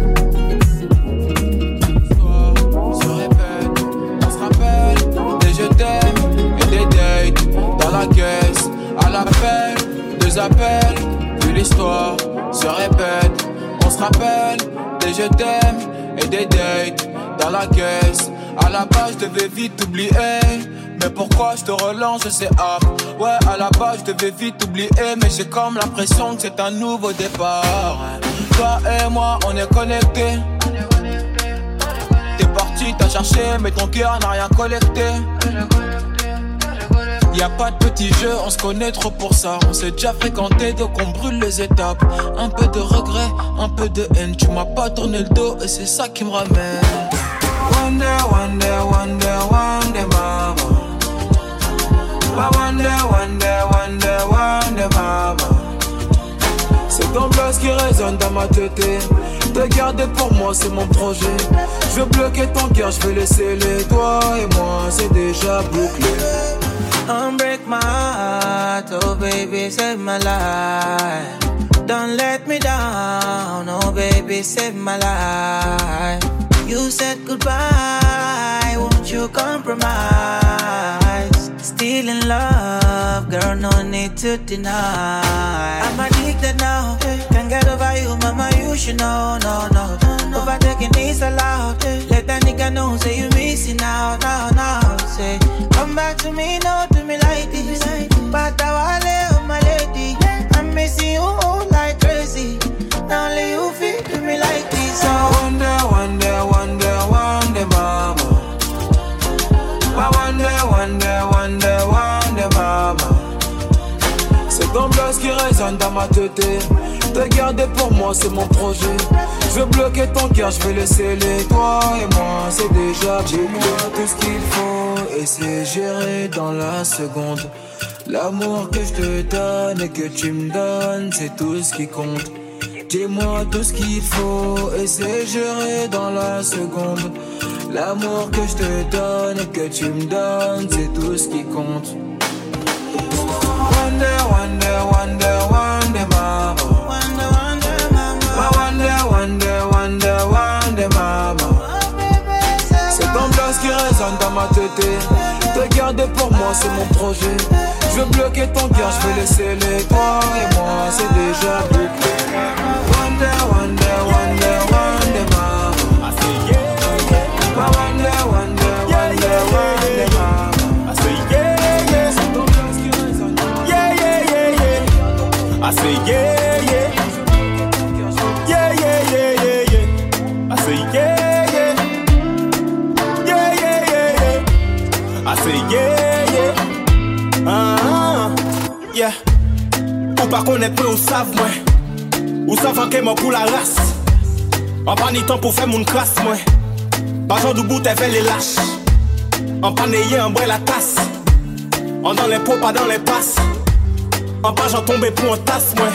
[SPEAKER 31] se répète, on se rappelle des je t'aime et des dates dans la caisse, à l'appel, deux appels, puis l'histoire se répète, on se rappelle des je t'aime et des dates dans la caisse, à la base je devais vite oublier. Mais pourquoi je te relance, c'est up Ouais, à la base, je devais vite oublier. Mais j'ai comme l'impression que c'est un nouveau départ. Toi et moi, on est connectés. T'es parti, t'as cherché, mais ton cœur n'a rien collecté. Y a pas de petit jeu, on se connaît trop pour ça. On s'est déjà fréquenté, donc on brûle les étapes. Un peu de regret, un peu de haine. Tu m'as pas tourné le dos et c'est ça qui me ramène. Wonder, wonder, wonder, wonder, mama. Mama. C'est ton blast qui résonne dans ma tête. Te garder pour moi, c'est mon projet. Je veux bloquer ton cœur, je vais laisser les doigts. Et moi, c'est déjà bouclé.
[SPEAKER 32] Don't break my heart, oh baby, save my life. Don't let me down, oh baby, save my life. You said goodbye, won't you compromise? Still in love, girl, no need to deny. I'm addicted now, can't get over you, mama, you should know, no, no. Overtaking is allowed, let that nigga know, say you missing out, now, now, say. Come back to me, no, do me like this. But I oh my lady, I'm missing you oh, like crazy. Now only you feel do me like this, oh.
[SPEAKER 31] I
[SPEAKER 32] oh.
[SPEAKER 31] wonder, wonder, wonder, wonder, mama. I wonder, wonder, wonder, wonder, mama. C'est ton blast qui résonne dans ma tête. Te garder pour moi, c'est mon projet. Je veux bloquer ton cœur, je vais laisser les toi et moi, c'est déjà Dis-moi tout ce qu'il faut et c'est géré dans la seconde. L'amour que je te donne et que tu me donnes, c'est tout ce qui compte. Dis-moi tout ce qu'il faut et c'est géré dans la seconde. L'amour que je te donne et que tu me donnes, c'est tout ce qui compte. Wonder, wonder, wonder. Wonder, qui résonne dans ma tête. Te garder pour moi, c'est mon projet. Je veux bloquer ton cœur, je vais laisser les toi et moi, c'est déjà bouclé. Wonder, wonder, wonder, wonder, mama. I ma
[SPEAKER 8] Yeah, yeah, say yeah, yeah. Yeah, Pas connaître peu ou savent moi. Ou savent que moi pour la race. En pas ni temps pour faire mon classe moi. Pas genre du bout t'es les lâches. En pas n'ayé en bois la tasse. En dans les pots, pas dans les passes. En pas j'en tombé pour un tasse, moi.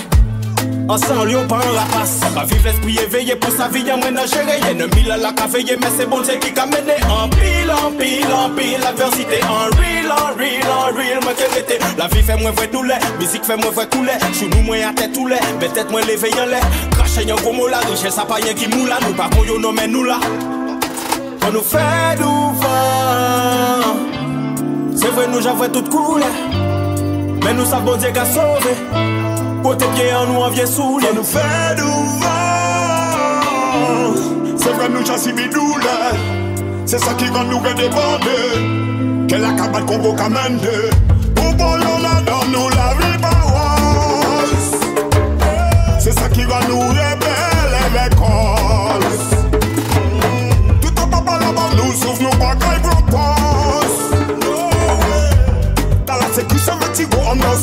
[SPEAKER 8] En sang lion, pas un rapace. On va vivre l'esprit éveillé pour sa vie, y'a moins à gérer. Ennemi là, la veillé, mais c'est bon Dieu qui qu'a mené. En pile, en pile, en pile, l'adversité en real, en real, en real, moi que l'été. La vie fait moins vrai les, musique fait moins vrai les. Sous nous, moi à tête tout les, mais tête moins levé en les. Cracher un gros mot la richesse, ça pas qui moula. Nous pas qu'on yo non, mais nous là. On nous fait du vent. C'est vrai, nous j'avais tout coulé. Mais nous savons bon Dieu qu'a sauvé. Côté pied en nous, on vient saouler.
[SPEAKER 5] On nous fait du vent. C'est vrai, nous j'en suis douleur. C'est ça qui rend nous redéborder. Quelle acabade qu'on va commander. Pour bon, là dans nous la. C'est ça qui rend nous rebelles et l'école. Tout la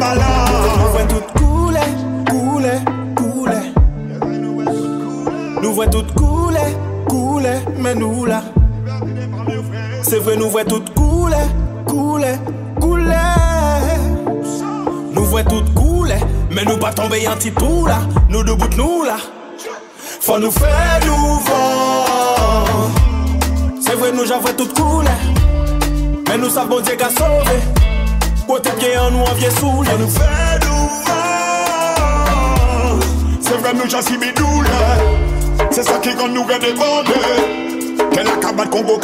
[SPEAKER 5] Nous
[SPEAKER 8] voyons tout couler, couler, couler. Nous voyons tout couler, couler, mais nous là. C'est vrai, nous voyons tout couler, couler, couler. Nous voyons tout couler, mais nous pas tomber en petit tout là. Nous debout de nous là. Faut nous faire vent. C'est vrai, nous j'avais tout couler. Mais nous savons Dieu qu'a sauvé. Côté pied en nous, on vient saouler.
[SPEAKER 5] nous fait du vent. C'est vrai, nous j'en suis douleur. C'est ça qui rend nous redéborder. Quelle acabade qu'on va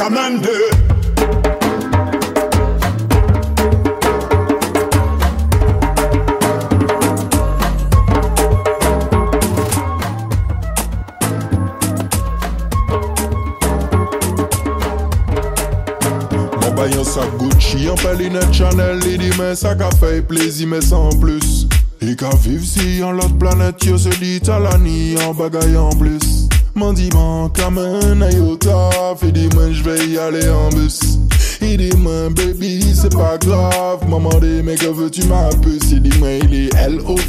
[SPEAKER 33] sa Gucci, en palinette Chanel, li di men sa ka fey plezi men sans plus. E ka viv si an lot planet yo se di talani an bagay en plus. Man di man kamen ayota, fe di men jve y ale en bus. Il dit moi baby c'est pas grave Maman dit mais que veux-tu ma puce? Il dit moi il est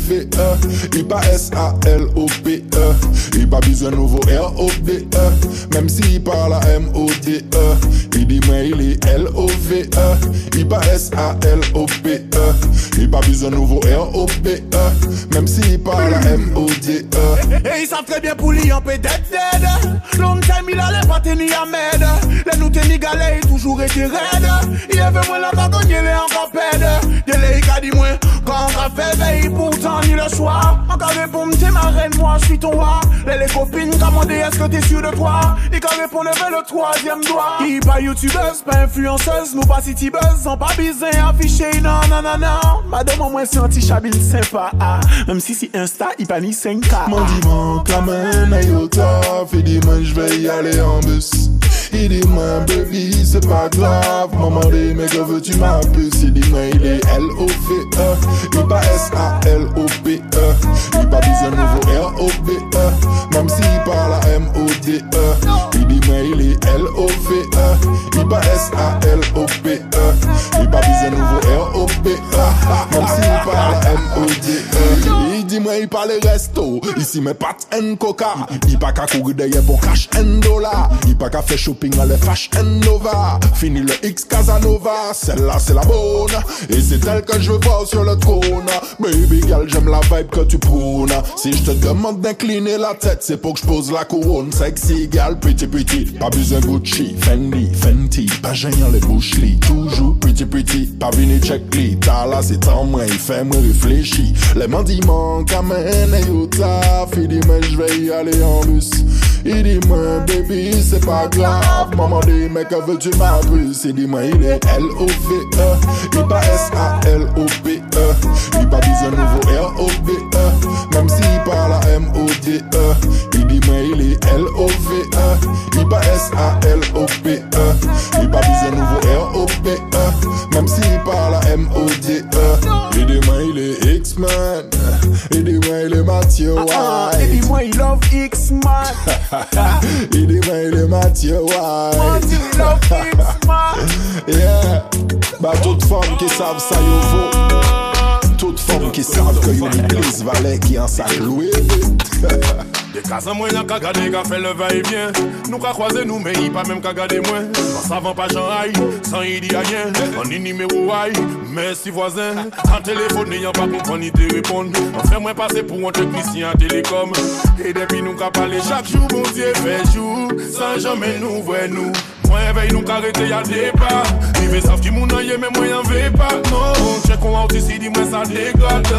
[SPEAKER 33] L-O-V-E Il pas S-A-L-O-P-E Il pas besoin de nouveau R-O-D-E Même s'il parle à M-O-D-E Il dit moi il est L-O-V-E Il pas S-A-L-O-P-E besoin de nouveau R-O-D-E Même s'il parle à M-O-D-E
[SPEAKER 19] Et ils savent très bien pour lui en peut dead. Dead Long time il allait pas tenir à med Les nous tenir galère il toujours été raide. Il avait moins la bagonne il est encore pède Il est qu'a dit moins quand on a fait veille pourtant ni le soir. Encore répondre t'es ma reine moi je suis ton roi. Les, les copines commandé est-ce que t'es sûr de toi? Il quand répond lever le troisième doigt. Il pas youtubeuse pas influenceuse Nous pas city buzz sans pas biser affiché non non non non. Madame moi c'est anti-chabine sympa ah. Même si c'est Insta il pas ni 5K
[SPEAKER 33] Mon diman kamen ayota Fi di man j'vais y aller en bus Il dit moi baby c'est pas grave. Maman dit mais que veux-tu ma puce Il dit moi il est L-O-V-E Il pas S-A-L-O-P-E Il pas besoin nouveau R-O-B-E Même s'il parle à M-O-D-E Il dit moi il est L-O-V-E Il pas S-A-L-O-P-E Il pas besoin nouveau R-O-B-E Même s'il parle à M-O-D-E Il dit moi il parle resto Ici mes pattes en coca. Il pas qu'à courir derrière pour cash en dollar Il pas qu'à faire shopping Nova. Fini le X Casanova Celle-là c'est la bonne. Et c'est elle que je veux voir sur le trône. Baby girl j'aime la vibe que tu prônes. Si je te demande d'incliner la tête C'est pour que je pose la couronne. Sexy girl pretty pretty Pas besoin Gucci, Fendi, Fenty Pas gênant les boucheries Toujours pretty pretty Pas venu check T'as là c'est en moi Il fait me réfléchir. Les mandiments Kamen et Utah Il dit mais je vais y aller en bus Il dit moi baby c'est pas grave. Maman dit mais que veux-tu ma puce Il dit moi il est L-O-V-E Il pas S-A-L-O-P-E Il pas besoin nouveau R-O-B-E Même s'il parle à M-O-D-E Il dit moi il est L-O-V-E Il pas S-A-L-O-P-E Il pas besoin nouveau R-O-B-E Même s'il parle à M-O-D-E Il dit moi il est X-Men Il dit moi il est Mathieu
[SPEAKER 19] Ah,
[SPEAKER 33] White
[SPEAKER 19] Et dis moi il love X-Man
[SPEAKER 33] Il dit moi il est Mathieu White Yeah. Bah toutes femmes qui savent ça yo vaut Toute forme qui que une église valet qui en sac loué
[SPEAKER 11] Des cas en moyen qu'à garder, qu'à faire le va-et-vient. Nous qu'à croiser nous, mais il pas même qu'à garder moins. En savant pas Jean Aïe, sans il dit rien. On est numéro aïe, merci voisin. En téléphone, n'ayant pas comprendre ni te répondre. On fait moins passer pour un technicien à télécom. Et depuis nous qu'à parler chaque jour, bon Dieu fait jour. Sans jamais nous voir nous. Moi veille nous qu'arrêter y'a départ. Ils veulent savoir qui moun en yé, mais moi y'en veux pas. Non, check on out ici, dis-moi ça dégage.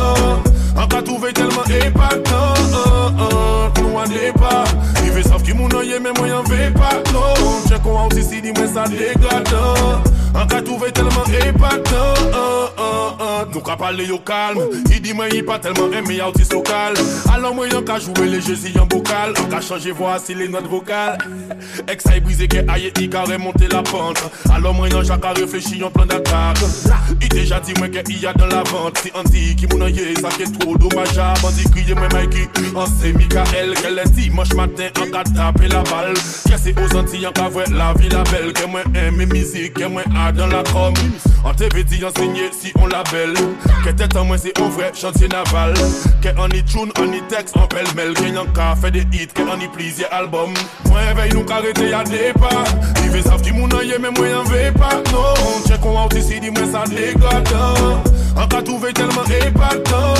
[SPEAKER 11] En cas trouvé tellement épatant. Nous en départ. Ils veulent savoir qui moun en yé, mais moi y'en veux pas. Non, check on out ici, dis-moi ça dégage. En cas trouvé tellement Nous qu'à parler au calme. Il dit moi il pas tellement aimé artiste local. Alors moi y'en qu'à jouer les jeux en bocal. En qu'à changer voix si les notes vocales. Ex aïe brisé que aïe il a remonté la pente. Alors moi y'en Jacques a réfléchi en plan d'attaque. Il déjà dit moi qu'il y a dans la vente. On dit qui moun yé, ça qui est trop dommageable. On dit crier moi Mikey. On sait Michael qu'elle est dimanche matin en qu'à taper la balle. Qu'est-ce c'est aux Antilles en qu'à voir la vie la belle. Que moi aime musique, que moi a dans la com. On TV dit enseigner si on la belle. bel Ke tet an mwen se ou vre chanti naval. Ke an ni choun, an ni teks, an pel mel Ke nyan ka fe de hit, ke an ni plizye album Mwen vey nou karete ya depa Ive saf di moun an ye men mwen an vey pa Non, chek kon an te si di mwen sa deglata cas trouvé tellement épatant.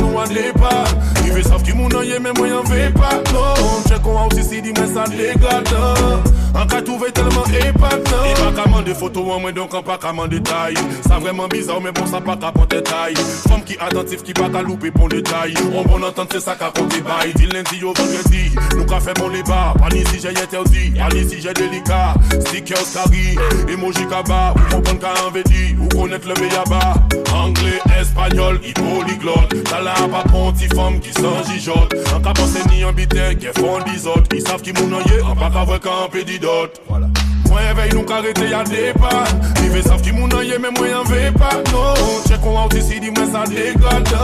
[SPEAKER 11] Nous en départ. Ils veulent savoir qui moun en yé, mais moi y'en veux pas. Non, check on out ici, dis-moi ça dégage. En cas trouvé tellement épatant. Et pas qu'à des photos en moins, donc on pas qu'à détail. Ça vraiment bizarre, mais bon, ça pas qu'à porter taille. Femme qui attentif, qui pas qu'à louper bon détail. On bon entendre, c'est ça qu'à compter bail. Dit lundi au vendredi, nous qu'à fait mon débat. Pas ni si j'ai interdit, pas ni si j'ai délicat. Stickers carry, emoji kaba, ou qu'à en dit, ou connaître le Anglais, espagnol, polyglotte. T'as là pas ponti femme qui s'en gijote. En cas pensé ni en bité, qui font des autres. Ils savent qui moun en pas qu'à voir qu'un pédidote. Voilà. Moi veille nous qu'arrêter y'a départ Ils veulent savoir qui moun en yé mais moi y'en veux pas Non, check on out ici dis-moi ça dégage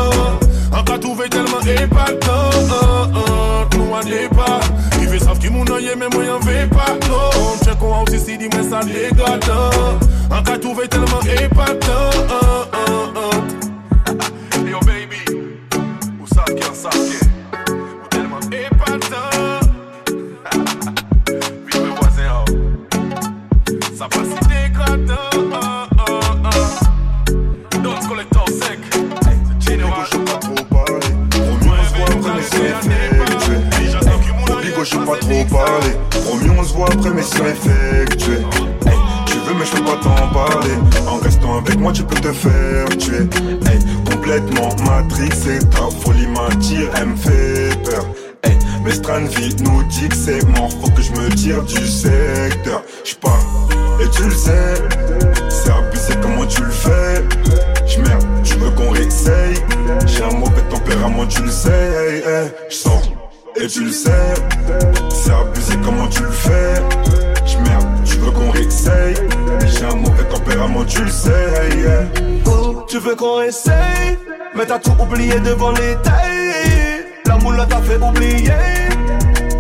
[SPEAKER 11] En cas trouvé tellement épatant Nous en départ Ils veulent savoir qui moun en yé mais moi y'en veux pas. Non, check on out ici dis-moi ça dégage En cas trouvé tellement épatant Yo baby
[SPEAKER 34] Promis, on se voit après, mais c'est effectué. Hey, tu veux, mais je peux pas t'en parler. En restant avec moi, tu peux te faire tuer. Hey, complètement matrixé, ta folie m'attire, elle me fait peur. Hey, mais Stranville nous dit que c'est mort, faut que je me tire du secteur. J'pars, et tu le sais, c'est abusé comment tu le fais? J'merde, tu veux qu'on réessaye? J'ai un mauvais tempérament, tu le sais. J'sors, et tu le sais, c'est abusé comment tu le fais? J'merde, tu veux qu'on réessaye? J'ai un mauvais tempérament, tu le sais.
[SPEAKER 35] Oh, tu veux qu'on essaye, mais t'as tout oublié devant les tailles. La moule t'a fait oublier.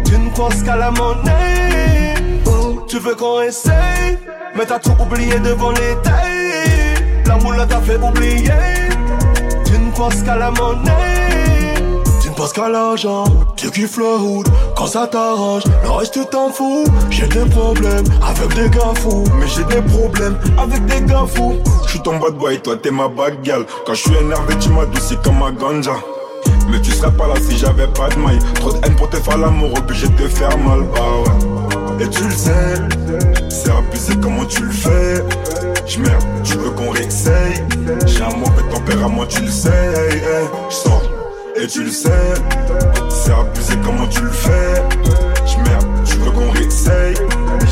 [SPEAKER 35] Tu ne penses qu'à la monnaie. Oh, tu veux qu'on essaye, mais t'as tout oublié devant les tailles. La moule t'a fait oublier. Tu ne penses qu'à la monnaie. Penses qu'à l'argent, tu kiffes le hood quand ça t'arrange. Le reste t'en fous. J'ai des problèmes avec des gars fous,
[SPEAKER 34] mais j'ai des problèmes avec des gars fous. J'suis ton bad boy, toi t'es ma bad girl. Quand j'suis énervé, tu m'adoucis comme ma ganja. Mais tu serais pas là si j'avais pas de maille. Trop de haine pour te faire l'amour, obligé de te faire mal, bah ouais. Et tu le sais, c'est abusé comment tu le fais. J'merde, tu veux qu'on réessaye. J'ai un mauvais tempérament, tu le sais. Hey. J'sors, et tu le sais, c'est abusé comment tu le fais. J'merde, tu veux qu'on réessaye.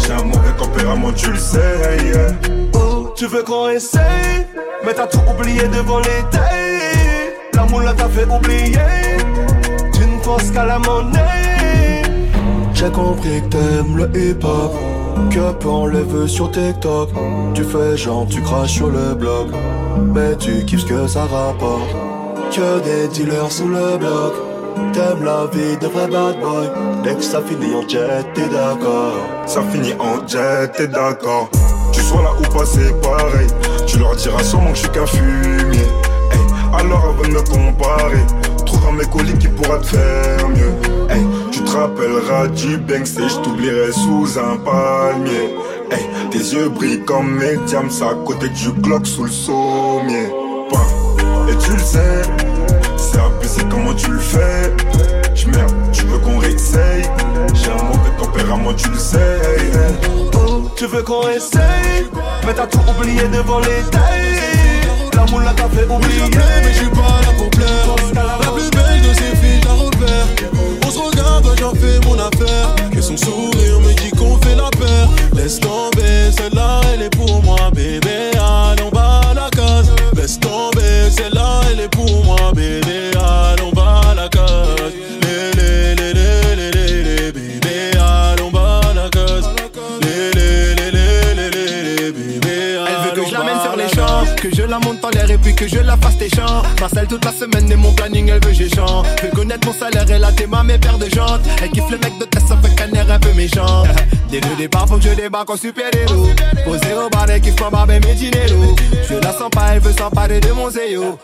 [SPEAKER 34] J'ai un mauvais tempérament, tu le sais.
[SPEAKER 35] Oh, tu veux qu'on essaye, mais t'as tout oublié devant les tailles. La moule t'a fait oublier. Tu ne penses qu'à la monnaie. J'ai compris que t'aimes le hip-hop. Que peu on le veut sur TikTok. Tu fais genre, tu craches sur le blog. Mais tu kiffes ce que ça rapporte. Que des dealers sous le bloc. T'aimes la vie de vrai bad boy. Dès que ça finit en jet, t'es d'accord.
[SPEAKER 34] Ça finit en jet, t'es d'accord. Tu sois là ou pas, c'est pareil. Tu leur diras sûrement que je suis qu'un fumier. Alors avant de me comparer, trouve un mes colis qui pourra te faire mieux. Tu te rappelleras du Banks et je t'oublierai sous un palmier. Tes yeux brillent comme mes diams à côté du Glock sous le sommier. Tu le sais, c'est abusé comment tu le fais. J'merde, tu veux qu'on réessaye. J'ai un mauvais tempérament, tu le sais.
[SPEAKER 36] Oh, tu veux qu'on essaye? Mais t'as tout oublié devant les tailles La moule t'a fait oublier.
[SPEAKER 18] Mais j'suis pas là pour plaire. La plus belle de ces filles, la repère. On se regarde, j'en fais mon affaire. Que son sourire me dit qu'on fait la paire. Laisse tomber, celle-là elle est pour moi Bébé, allons bas la case. Laisse tomber, celle-là elle est pour moi Bébé, allons bas la case Lé, lé, lé, lé, lé, lé, lé, Bébé, allons bas la case Lé, lé, lé, lé, lé, lé, lé, Bébé,
[SPEAKER 35] Elle veut que je l'amène sur les champs, que je la monte en l'air et puis que je la fasse tes chants. Marcel toute la semaine et mon planning, elle veut j'échange. Veut connaître mon salaire et la théma, mes paires de jantes. Elle kiffe le mec de test avec un air un peu méchant. Dès le départ, faut que je débarque en super-héros. Posé au bar, elle kiffe ma barbe et mes dinero. Je la sens pas, elle veut s'emparer de mon zéo.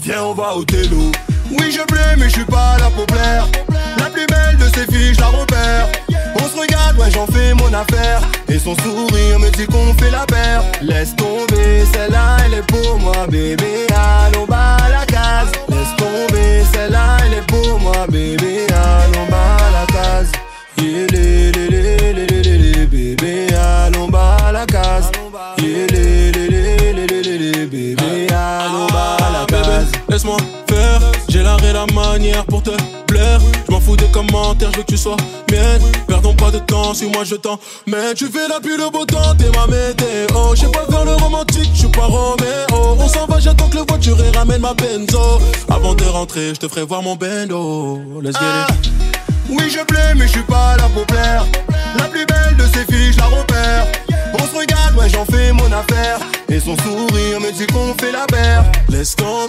[SPEAKER 35] Viens, on va au télo. Oui, je plais, mais je suis pas là pour plaire. La plus belle de ces filles, je la repère. On se regarde, ouais, j'en fais mon affaire. Et son sourire me dit qu'on fait la paire. Laisse tomber, celle-là, elle est pour moi, bébé. Allons bas la case. Laisse tomber, celle-là, elle est pour moi, bébé. Allons bas la case. Yeah, lé, lé, lé, lé, lé, lé, lé, bébé. Allons bas la case. Yeah, lé, lé, lé, lé, lé, lé, lé, bébé. Allons bas la case.
[SPEAKER 18] Laisse-moi faire, j'ai l'art et la manière pour te plaire. Je m'en fous des commentaires, je veux que tu sois mienne. Perdons pas de temps si moi je t'en mais tu fais la pluie, le beau temps, t'es ma météo. Je sais pas faire le romantique, je suis pas Roméo. On s'en va, j'attends que le voiture et ramène ma benzo. Avant de rentrer, je te ferai voir mon bendo. Let's get it.
[SPEAKER 35] Oui, je plais, mais je suis pas là pour plaire. La plus belle de ces filles, je la repère. On se regarde, ouais, j'en fais mon affaire. Et son sourire me dit qu'on fait la paire.
[SPEAKER 18] Laisse tomber,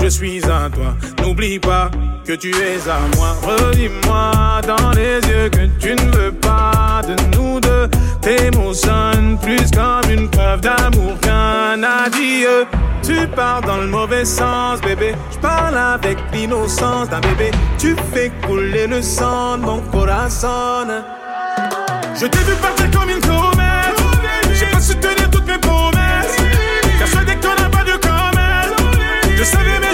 [SPEAKER 36] je suis
[SPEAKER 11] à toi. N'oublie pas que tu es à moi. Redis-moi dans les yeux que tu ne veux pas de nous deux. Tes mots sonnent plus comme une preuve d'amour qu'un adieu. Tu pars dans le mauvais sens, bébé. Je parle avec l'innocence d'un bébé. Tu fais couler le sang de mon corazon. Je t'ai vu partir comme une comète. J'ai pas su tenir toutes mes promesses. Persuadé qu'on n'a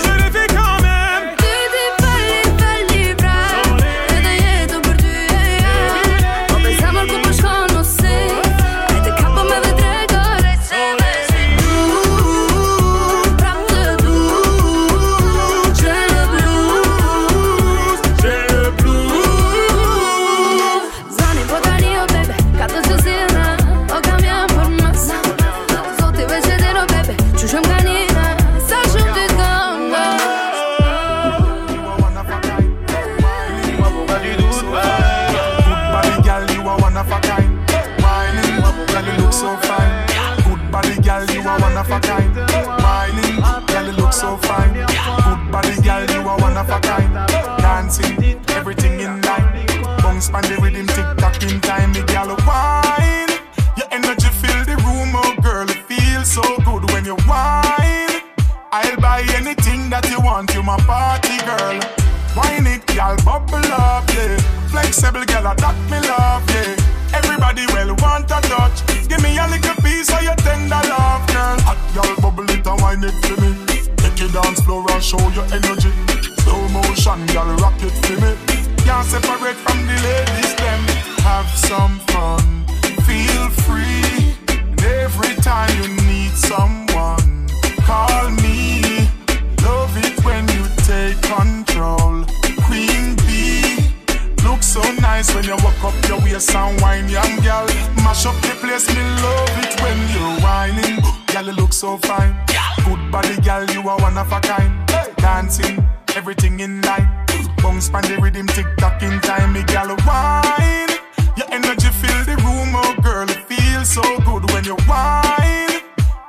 [SPEAKER 37] bubble up, yeah. Flexible, gal, that me love, yeah. Everybody well want a touch. Give me a little piece of your tender love, girl. Hot gal, bubble it and wine it for me. Take your dance floor and show your energy. Slow motion, gal, rock it for me. Can't separate from the ladies, them. Have some fun, feel free. And every time you need someone, call me. Love it when you take control. Look so nice when you walk up your waist and wine, young girl. Mash up the place, me love it when you're whining. Girl, you look so fine. Good body, girl, you are one of a kind. Dancing, everything in line. Bounce pan the rhythm, tick tock in time, me gal wine. Your energy fill the room, oh girl, it feels so good when you wine.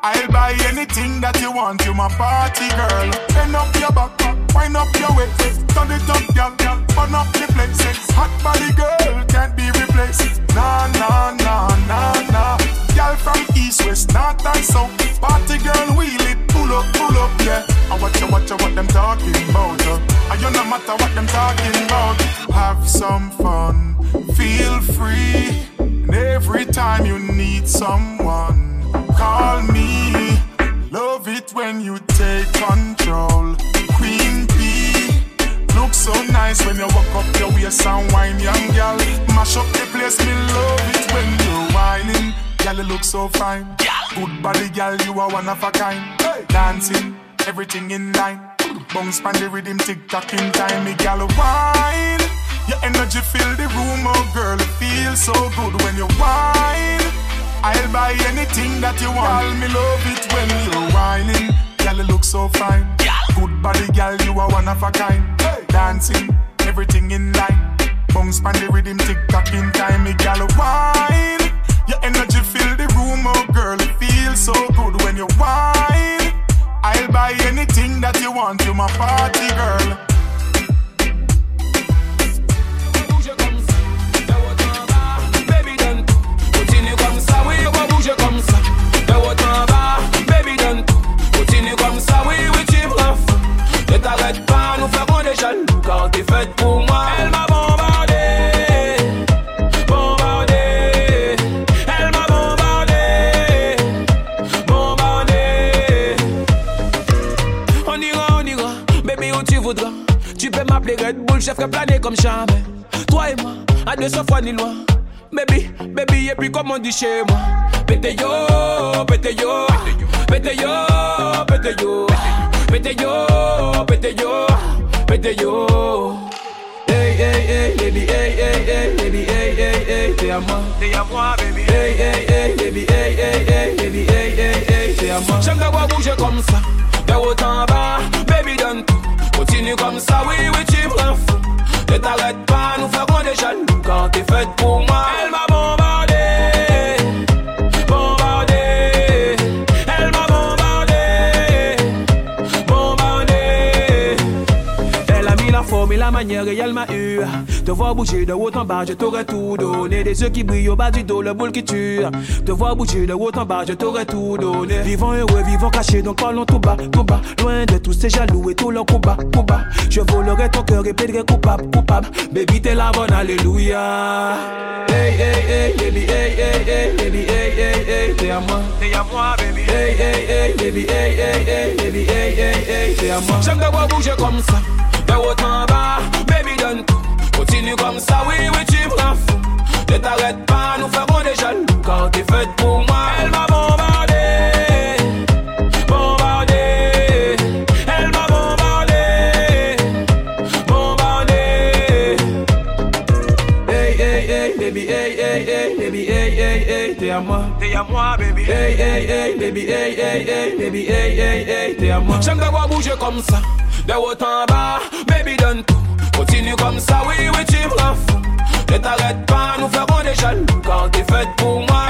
[SPEAKER 37] I'll buy anything that you want, you my party girl. Bend up your back, wind up your waist, turn it up, girl, girl, burn up the place. Hot body girl can't be replaced. Nah, nah, nah, nah, nah. Girl from east, west, north and south. Party girl, wheel it, pull up, pull up, yeah. I watch you, watch you, what them talking about. Uh. And you no matter what them talking about. Have some fun, feel free. And every time you need someone, call me. Love it when you take control. Queen bee, look so nice when you walk up your waist and wine, young girl. Mash up the place, me love it when you're whining. Girl, you look so fine. Good body, girl, you are one of a kind. Dancing, everything in line. Bounce pan the rhythm, tick tock in time, me gal wine. Your energy fill the room, oh girl, it feels so good when you wine. I'll buy anything that you want. Girl, me love it when you're whining. Girl, you look so fine. Good body, girl, you are one of a kind. Dancing, everything in line. Bounce pan the rhythm, tick tock in time, me gal wine. Your energy fill the room, oh girl, it feels so good when you wine. I'll buy anything that you want, you my party girl.
[SPEAKER 31] Ça, oui, oui, tu me. Ne t'arrête pas, nous ferons des jaloux. Quand t'es faite pour moi, elle m'a bombardé. Bombardé. Elle m'a bombardé. Bombardé. On ira, on ira, baby, où tu voudras? Tu peux m'appeler Red Bull, je ferai planer comme jamais. Toi et moi, à 200 fois ni loin. Baby, baby, et puis comme on dit chez moi. Pété yo, pété yo, pété yo, pété yo, pété yo, pété yo, pété yo. Hey, hey, hey, baby, hey, hey, hey, baby, hey, hey, hey, t'es à moi. T'es à moi, baby. Hey, hey, hey, baby, hey, hey, hey, baby, hey, hey, hey, t'es à moi. J'aime te voir bouger comme ça, de haut en bas, baby, donne tout. Continue comme ça, oui, oui, tu me rends fou. Ne t'arrête pas, nous ferons des jaloux. Quand t'es faite pour moi. Manière et elle m'a eu. Te voir bouger de haut en bas, je t'aurais tout donné. Des yeux qui brillent au bas du dos, le boule qui tue. Te voir bouger de haut en bas, je t'aurais tout donné. Vivant heureux, vivant caché, donc parlons tout bas, tout bas. Loin de tous ces jaloux et coups bas, coups bas. Je volerai ton cœur et plaiderai coupable, coupable. Baby, t'es la bonne, alléluia. Hey, hey, hey, baby, hey, hey, hey, baby, hey, hey, hey, t'es à moi. T'es à moi, baby. Hey, hey, hey, baby, hey, hey, hey, baby, hey, hey, hey, t'es à moi. J'aime te voir bouger comme ça, de haut en bas, baby, donne tout. Continue comme ça, oui, oui, tu me rends fou. Ne t'arrête pas, nous ferons des jaloux. Quand t'es faite pour moi, elle m'a bombardé. Baby. Hey, hey, hey, baby, hey, hey, hey, baby, hey, hey, hey, t'es à moi. J'aime te voir bouger comme ça, de haut en bas, baby, donne tout. Continue comme ça, oui, oui, tu me rends fou. Ne t'arrête pas, nous ferons des jaloux. Quand t'es faite pour moi,